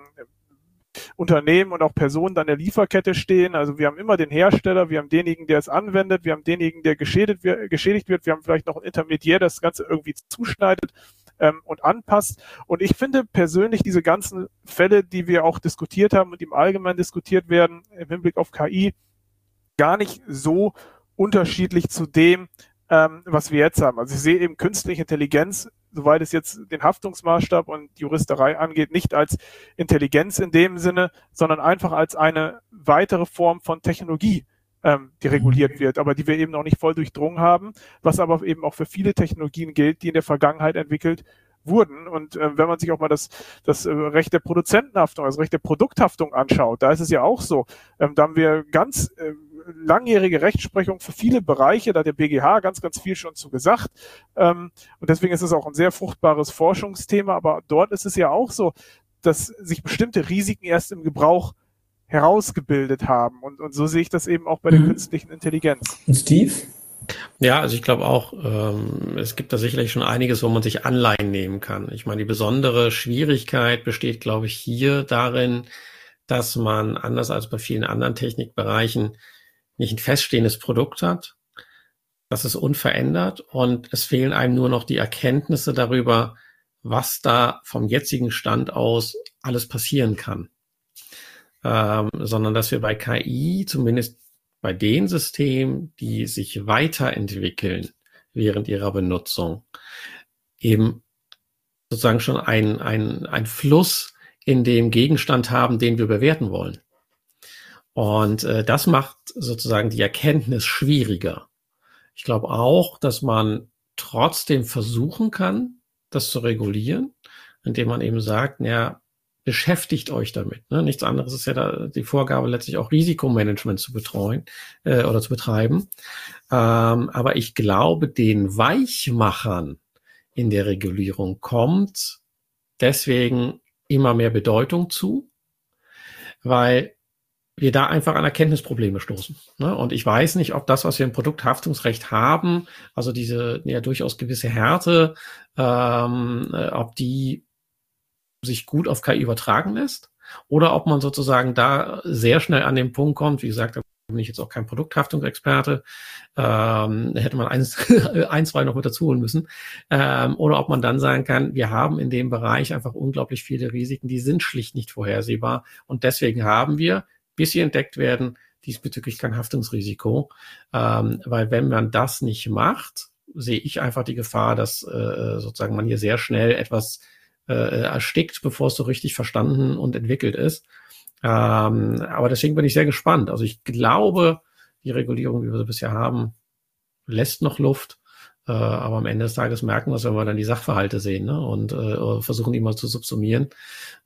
Unternehmen und auch Personen dann der Lieferkette stehen. Also wir haben immer den Hersteller, wir haben denjenigen, der es anwendet, wir haben denjenigen, der geschädigt wird, geschädigt wird, wir haben vielleicht noch ein Intermediär, das das Ganze irgendwie zuschneidet ähm, und anpasst. Und ich finde persönlich diese ganzen Fälle, die wir auch diskutiert haben und im Allgemeinen diskutiert werden im Hinblick auf KI, gar nicht so unterschiedlich zu dem, ähm, was wir jetzt haben. Also ich sehe eben künstliche Intelligenz soweit es jetzt den Haftungsmaßstab und Juristerei angeht, nicht als Intelligenz in dem Sinne, sondern einfach als eine weitere Form von Technologie, ähm, die reguliert mhm. wird, aber die wir eben noch nicht voll durchdrungen haben, was aber eben auch für viele Technologien gilt, die in der Vergangenheit entwickelt wurden. Und äh, wenn man sich auch mal das, das äh, Recht der Produzentenhaftung, also Recht der Produkthaftung anschaut, da ist es ja auch so. Ähm, da haben wir ganz äh, langjährige Rechtsprechung für viele Bereiche, da hat der BGH ganz, ganz viel schon zu gesagt. Ähm, und deswegen ist es auch ein sehr fruchtbares Forschungsthema. Aber dort ist es ja auch so, dass sich bestimmte Risiken erst im Gebrauch herausgebildet haben. Und, und so sehe ich das eben auch bei der mhm. künstlichen Intelligenz. Und Steve? Ja, also ich glaube auch, ähm, es gibt da sicherlich schon einiges, wo man sich Anleihen nehmen kann. Ich meine, die besondere Schwierigkeit besteht, glaube ich, hier darin, dass man anders als bei vielen anderen Technikbereichen nicht ein feststehendes Produkt hat. Das ist unverändert und es fehlen einem nur noch die Erkenntnisse darüber, was da vom jetzigen Stand aus alles passieren kann. Ähm, sondern dass wir bei KI, zumindest bei den Systemen, die sich weiterentwickeln während ihrer Benutzung, eben sozusagen schon ein, ein, ein Fluss in dem Gegenstand haben, den wir bewerten wollen. Und äh, das macht sozusagen die Erkenntnis schwieriger. Ich glaube auch, dass man trotzdem versuchen kann, das zu regulieren, indem man eben sagt, ja, beschäftigt euch damit. Ne? Nichts anderes ist ja da die Vorgabe, letztlich auch Risikomanagement zu betreuen äh, oder zu betreiben. Ähm, aber ich glaube, den Weichmachern in der Regulierung kommt deswegen immer mehr Bedeutung zu, weil wir da einfach an Erkenntnisprobleme stoßen. Ne? Und ich weiß nicht, ob das, was wir im Produkthaftungsrecht haben, also diese ja durchaus gewisse Härte, ähm, äh, ob die sich gut auf KI übertragen lässt oder ob man sozusagen da sehr schnell an den Punkt kommt, wie gesagt, bin ich jetzt auch kein Produkthaftungsexperte, ähm, hätte man eins, ein, zwei noch mit dazu holen müssen, ähm, oder ob man dann sagen kann, wir haben in dem Bereich einfach unglaublich viele Risiken, die sind schlicht nicht vorhersehbar und deswegen haben wir bis sie entdeckt werden, diesbezüglich kein Haftungsrisiko, ähm, weil wenn man das nicht macht, sehe ich einfach die Gefahr, dass äh, sozusagen man hier sehr schnell etwas äh, erstickt, bevor es so richtig verstanden und entwickelt ist. Ähm, aber deswegen bin ich sehr gespannt. Also ich glaube, die Regulierung, wie wir sie bisher haben, lässt noch Luft. Äh, aber am Ende des Tages merken wir es, wenn wir dann die Sachverhalte sehen ne? und äh, versuchen die mal zu subsumieren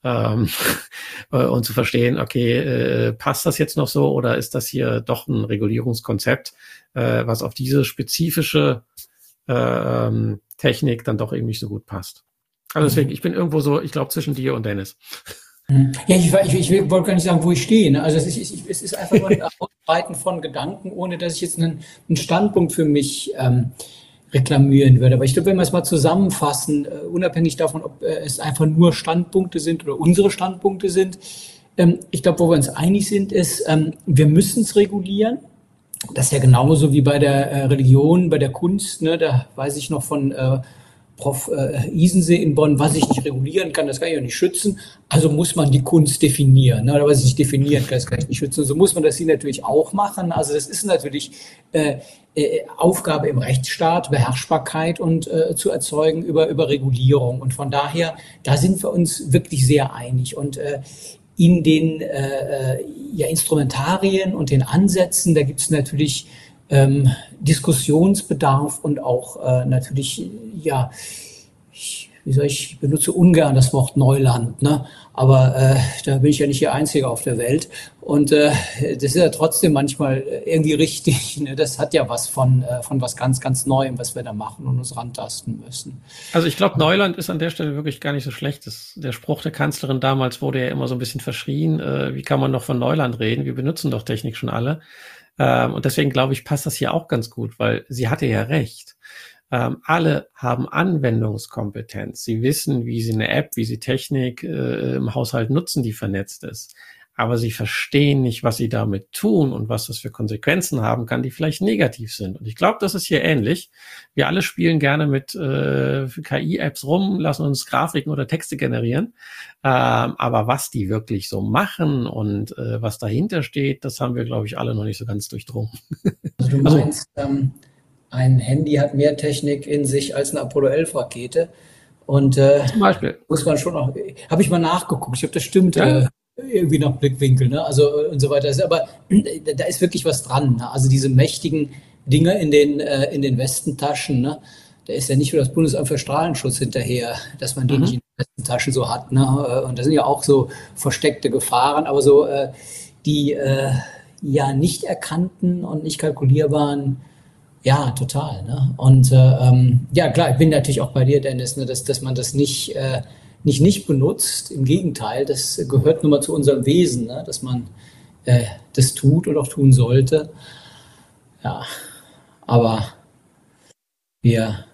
ähm, äh, und zu verstehen, okay, äh, passt das jetzt noch so oder ist das hier doch ein Regulierungskonzept, äh, was auf diese spezifische äh, ähm, Technik dann doch eben nicht so gut passt. Also deswegen, mhm. ich bin irgendwo so, ich glaube, zwischen dir und Dennis. Mhm. Ja, ich, ich, ich wollte gar nicht sagen, wo ich stehe. Ne? Also es ist, es ist einfach nur ein Ausbreiten von Gedanken, ohne dass ich jetzt einen, einen Standpunkt für mich ähm, reklamieren würde. Aber ich glaube, wenn wir es mal zusammenfassen, uh, unabhängig davon, ob uh, es einfach nur Standpunkte sind oder unsere Standpunkte sind, ähm, ich glaube, wo wir uns einig sind, ist, ähm, wir müssen es regulieren. Das ist ja genauso wie bei der äh, Religion, bei der Kunst. Ne? Da weiß ich noch von äh, Prof. Äh, Isensee in Bonn, was ich nicht regulieren kann, das kann ich auch nicht schützen. Also muss man die Kunst definieren. Ne? Oder was ich nicht definieren kann, das kann ich nicht schützen. So muss man das hier natürlich auch machen. Also das ist natürlich äh, äh, Aufgabe im Rechtsstaat, Beherrschbarkeit und äh, zu erzeugen über, über Regulierung. Und von daher, da sind wir uns wirklich sehr einig. Und äh, in den äh, ja, Instrumentarien und den Ansätzen, da gibt es natürlich ähm, Diskussionsbedarf und auch äh, natürlich, ja, ich, wie soll ich, ich benutze ungern das Wort Neuland, ne? aber äh, da bin ich ja nicht der Einzige auf der Welt. Und äh, das ist ja trotzdem manchmal irgendwie richtig. Ne? Das hat ja was von, äh, von was ganz, ganz Neuem, was wir da machen und uns rantasten müssen. Also ich glaube, Neuland ist an der Stelle wirklich gar nicht so schlecht. Das, der Spruch der Kanzlerin damals wurde ja immer so ein bisschen verschrien. Äh, wie kann man noch von Neuland reden? Wir benutzen doch Technik schon alle. Ähm, und deswegen glaube ich, passt das hier auch ganz gut, weil sie hatte ja recht. Ähm, alle haben Anwendungskompetenz. Sie wissen, wie sie eine App, wie sie Technik äh, im Haushalt nutzen, die vernetzt ist aber sie verstehen nicht, was sie damit tun und was das für Konsequenzen haben kann, die vielleicht negativ sind. Und ich glaube, das ist hier ähnlich. Wir alle spielen gerne mit äh, KI-Apps rum, lassen uns Grafiken oder Texte generieren. Ähm, aber was die wirklich so machen und äh, was dahinter steht, das haben wir, glaube ich, alle noch nicht so ganz durchdrungen. Also du also meinst, ähm, ein Handy hat mehr Technik in sich als eine Apollo 11 Rakete. Und äh, Zum Beispiel. muss man schon auch, habe ich mal nachgeguckt, ich habe das stimmt, ja. äh, irgendwie nach Blickwinkel, ne? Also und so weiter. Aber da ist wirklich was dran. Ne? Also diese mächtigen Dinge in den, äh, in den Westentaschen, ne? Da ist ja nicht nur das Bundesamt für Strahlenschutz hinterher, dass man die mhm. nicht in den Westentaschen so hat. Ne? Und das sind ja auch so versteckte Gefahren, aber so äh, die äh, ja nicht erkannten und nicht kalkulierbaren ja, total. Ne? Und äh, ähm, ja, klar, ich bin natürlich auch bei dir, Dennis, ne, dass, dass man das nicht äh, nicht nicht benutzt. Im Gegenteil, das gehört nun mal zu unserem Wesen, ne? dass man äh, das tut und auch tun sollte. Ja, aber wir,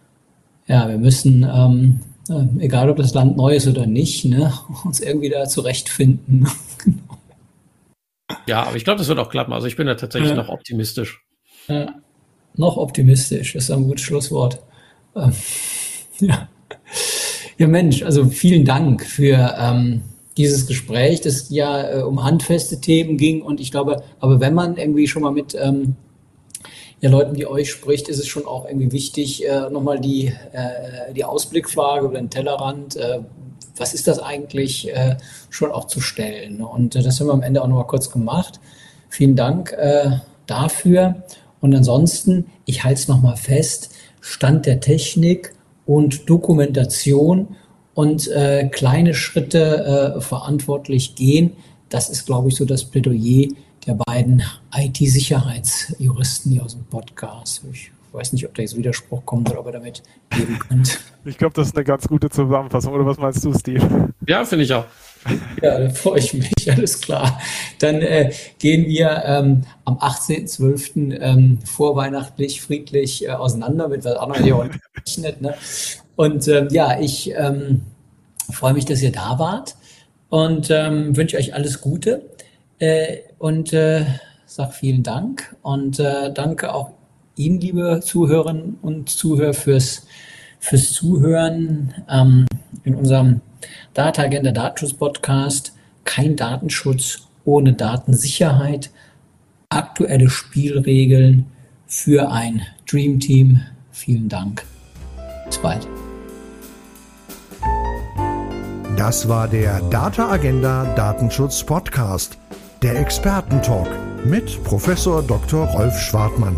ja, wir müssen, ähm, äh, egal ob das Land neu ist oder nicht, ne, uns irgendwie da zurechtfinden. Ja, aber ich glaube, das wird auch klappen. Also ich bin da tatsächlich ja. noch optimistisch. Ja, noch optimistisch, ist ein gutes Schlusswort. Ähm, ja. Ja, Mensch, also vielen Dank für ähm, dieses Gespräch, das ja äh, um handfeste Themen ging. Und ich glaube, aber wenn man irgendwie schon mal mit ähm, ja, Leuten wie euch spricht, ist es schon auch irgendwie wichtig, äh, nochmal die, äh, die Ausblickfrage oder den Tellerrand, äh, was ist das eigentlich, äh, schon auch zu stellen. Und äh, das haben wir am Ende auch nochmal kurz gemacht. Vielen Dank äh, dafür. Und ansonsten, ich halte es nochmal fest, Stand der Technik und Dokumentation und äh, kleine Schritte äh, verantwortlich gehen. Das ist, glaube ich, so das Plädoyer der beiden IT-Sicherheitsjuristen hier aus dem Podcast. Ich weiß nicht, ob da jetzt Widerspruch kommt oder ob ihr damit leben könnt. Ich glaube, das ist eine ganz gute Zusammenfassung. Oder was meinst du, Steve? Ja, finde ich auch. Ja, da freue ich mich, alles klar. Dann äh, gehen wir ähm, am 18.12. Ähm, vorweihnachtlich, friedlich äh, auseinander mit was anderem hier gerechnet. Ne? Und ähm, ja, ich ähm, freue mich, dass ihr da wart und ähm, wünsche euch alles Gute äh, und äh, sage vielen Dank und äh, danke auch Ihnen, liebe Zuhörerinnen und Zuhörer, fürs, fürs Zuhören ähm, in unserem Data Agenda Datenschutz Podcast. Kein Datenschutz ohne Datensicherheit. aktuelle Spielregeln für ein Dream Team. Vielen Dank. Bis bald. Das war der Data Agenda Datenschutz Podcast, der Expertentalk mit Professor Dr. Rolf Schwartmann.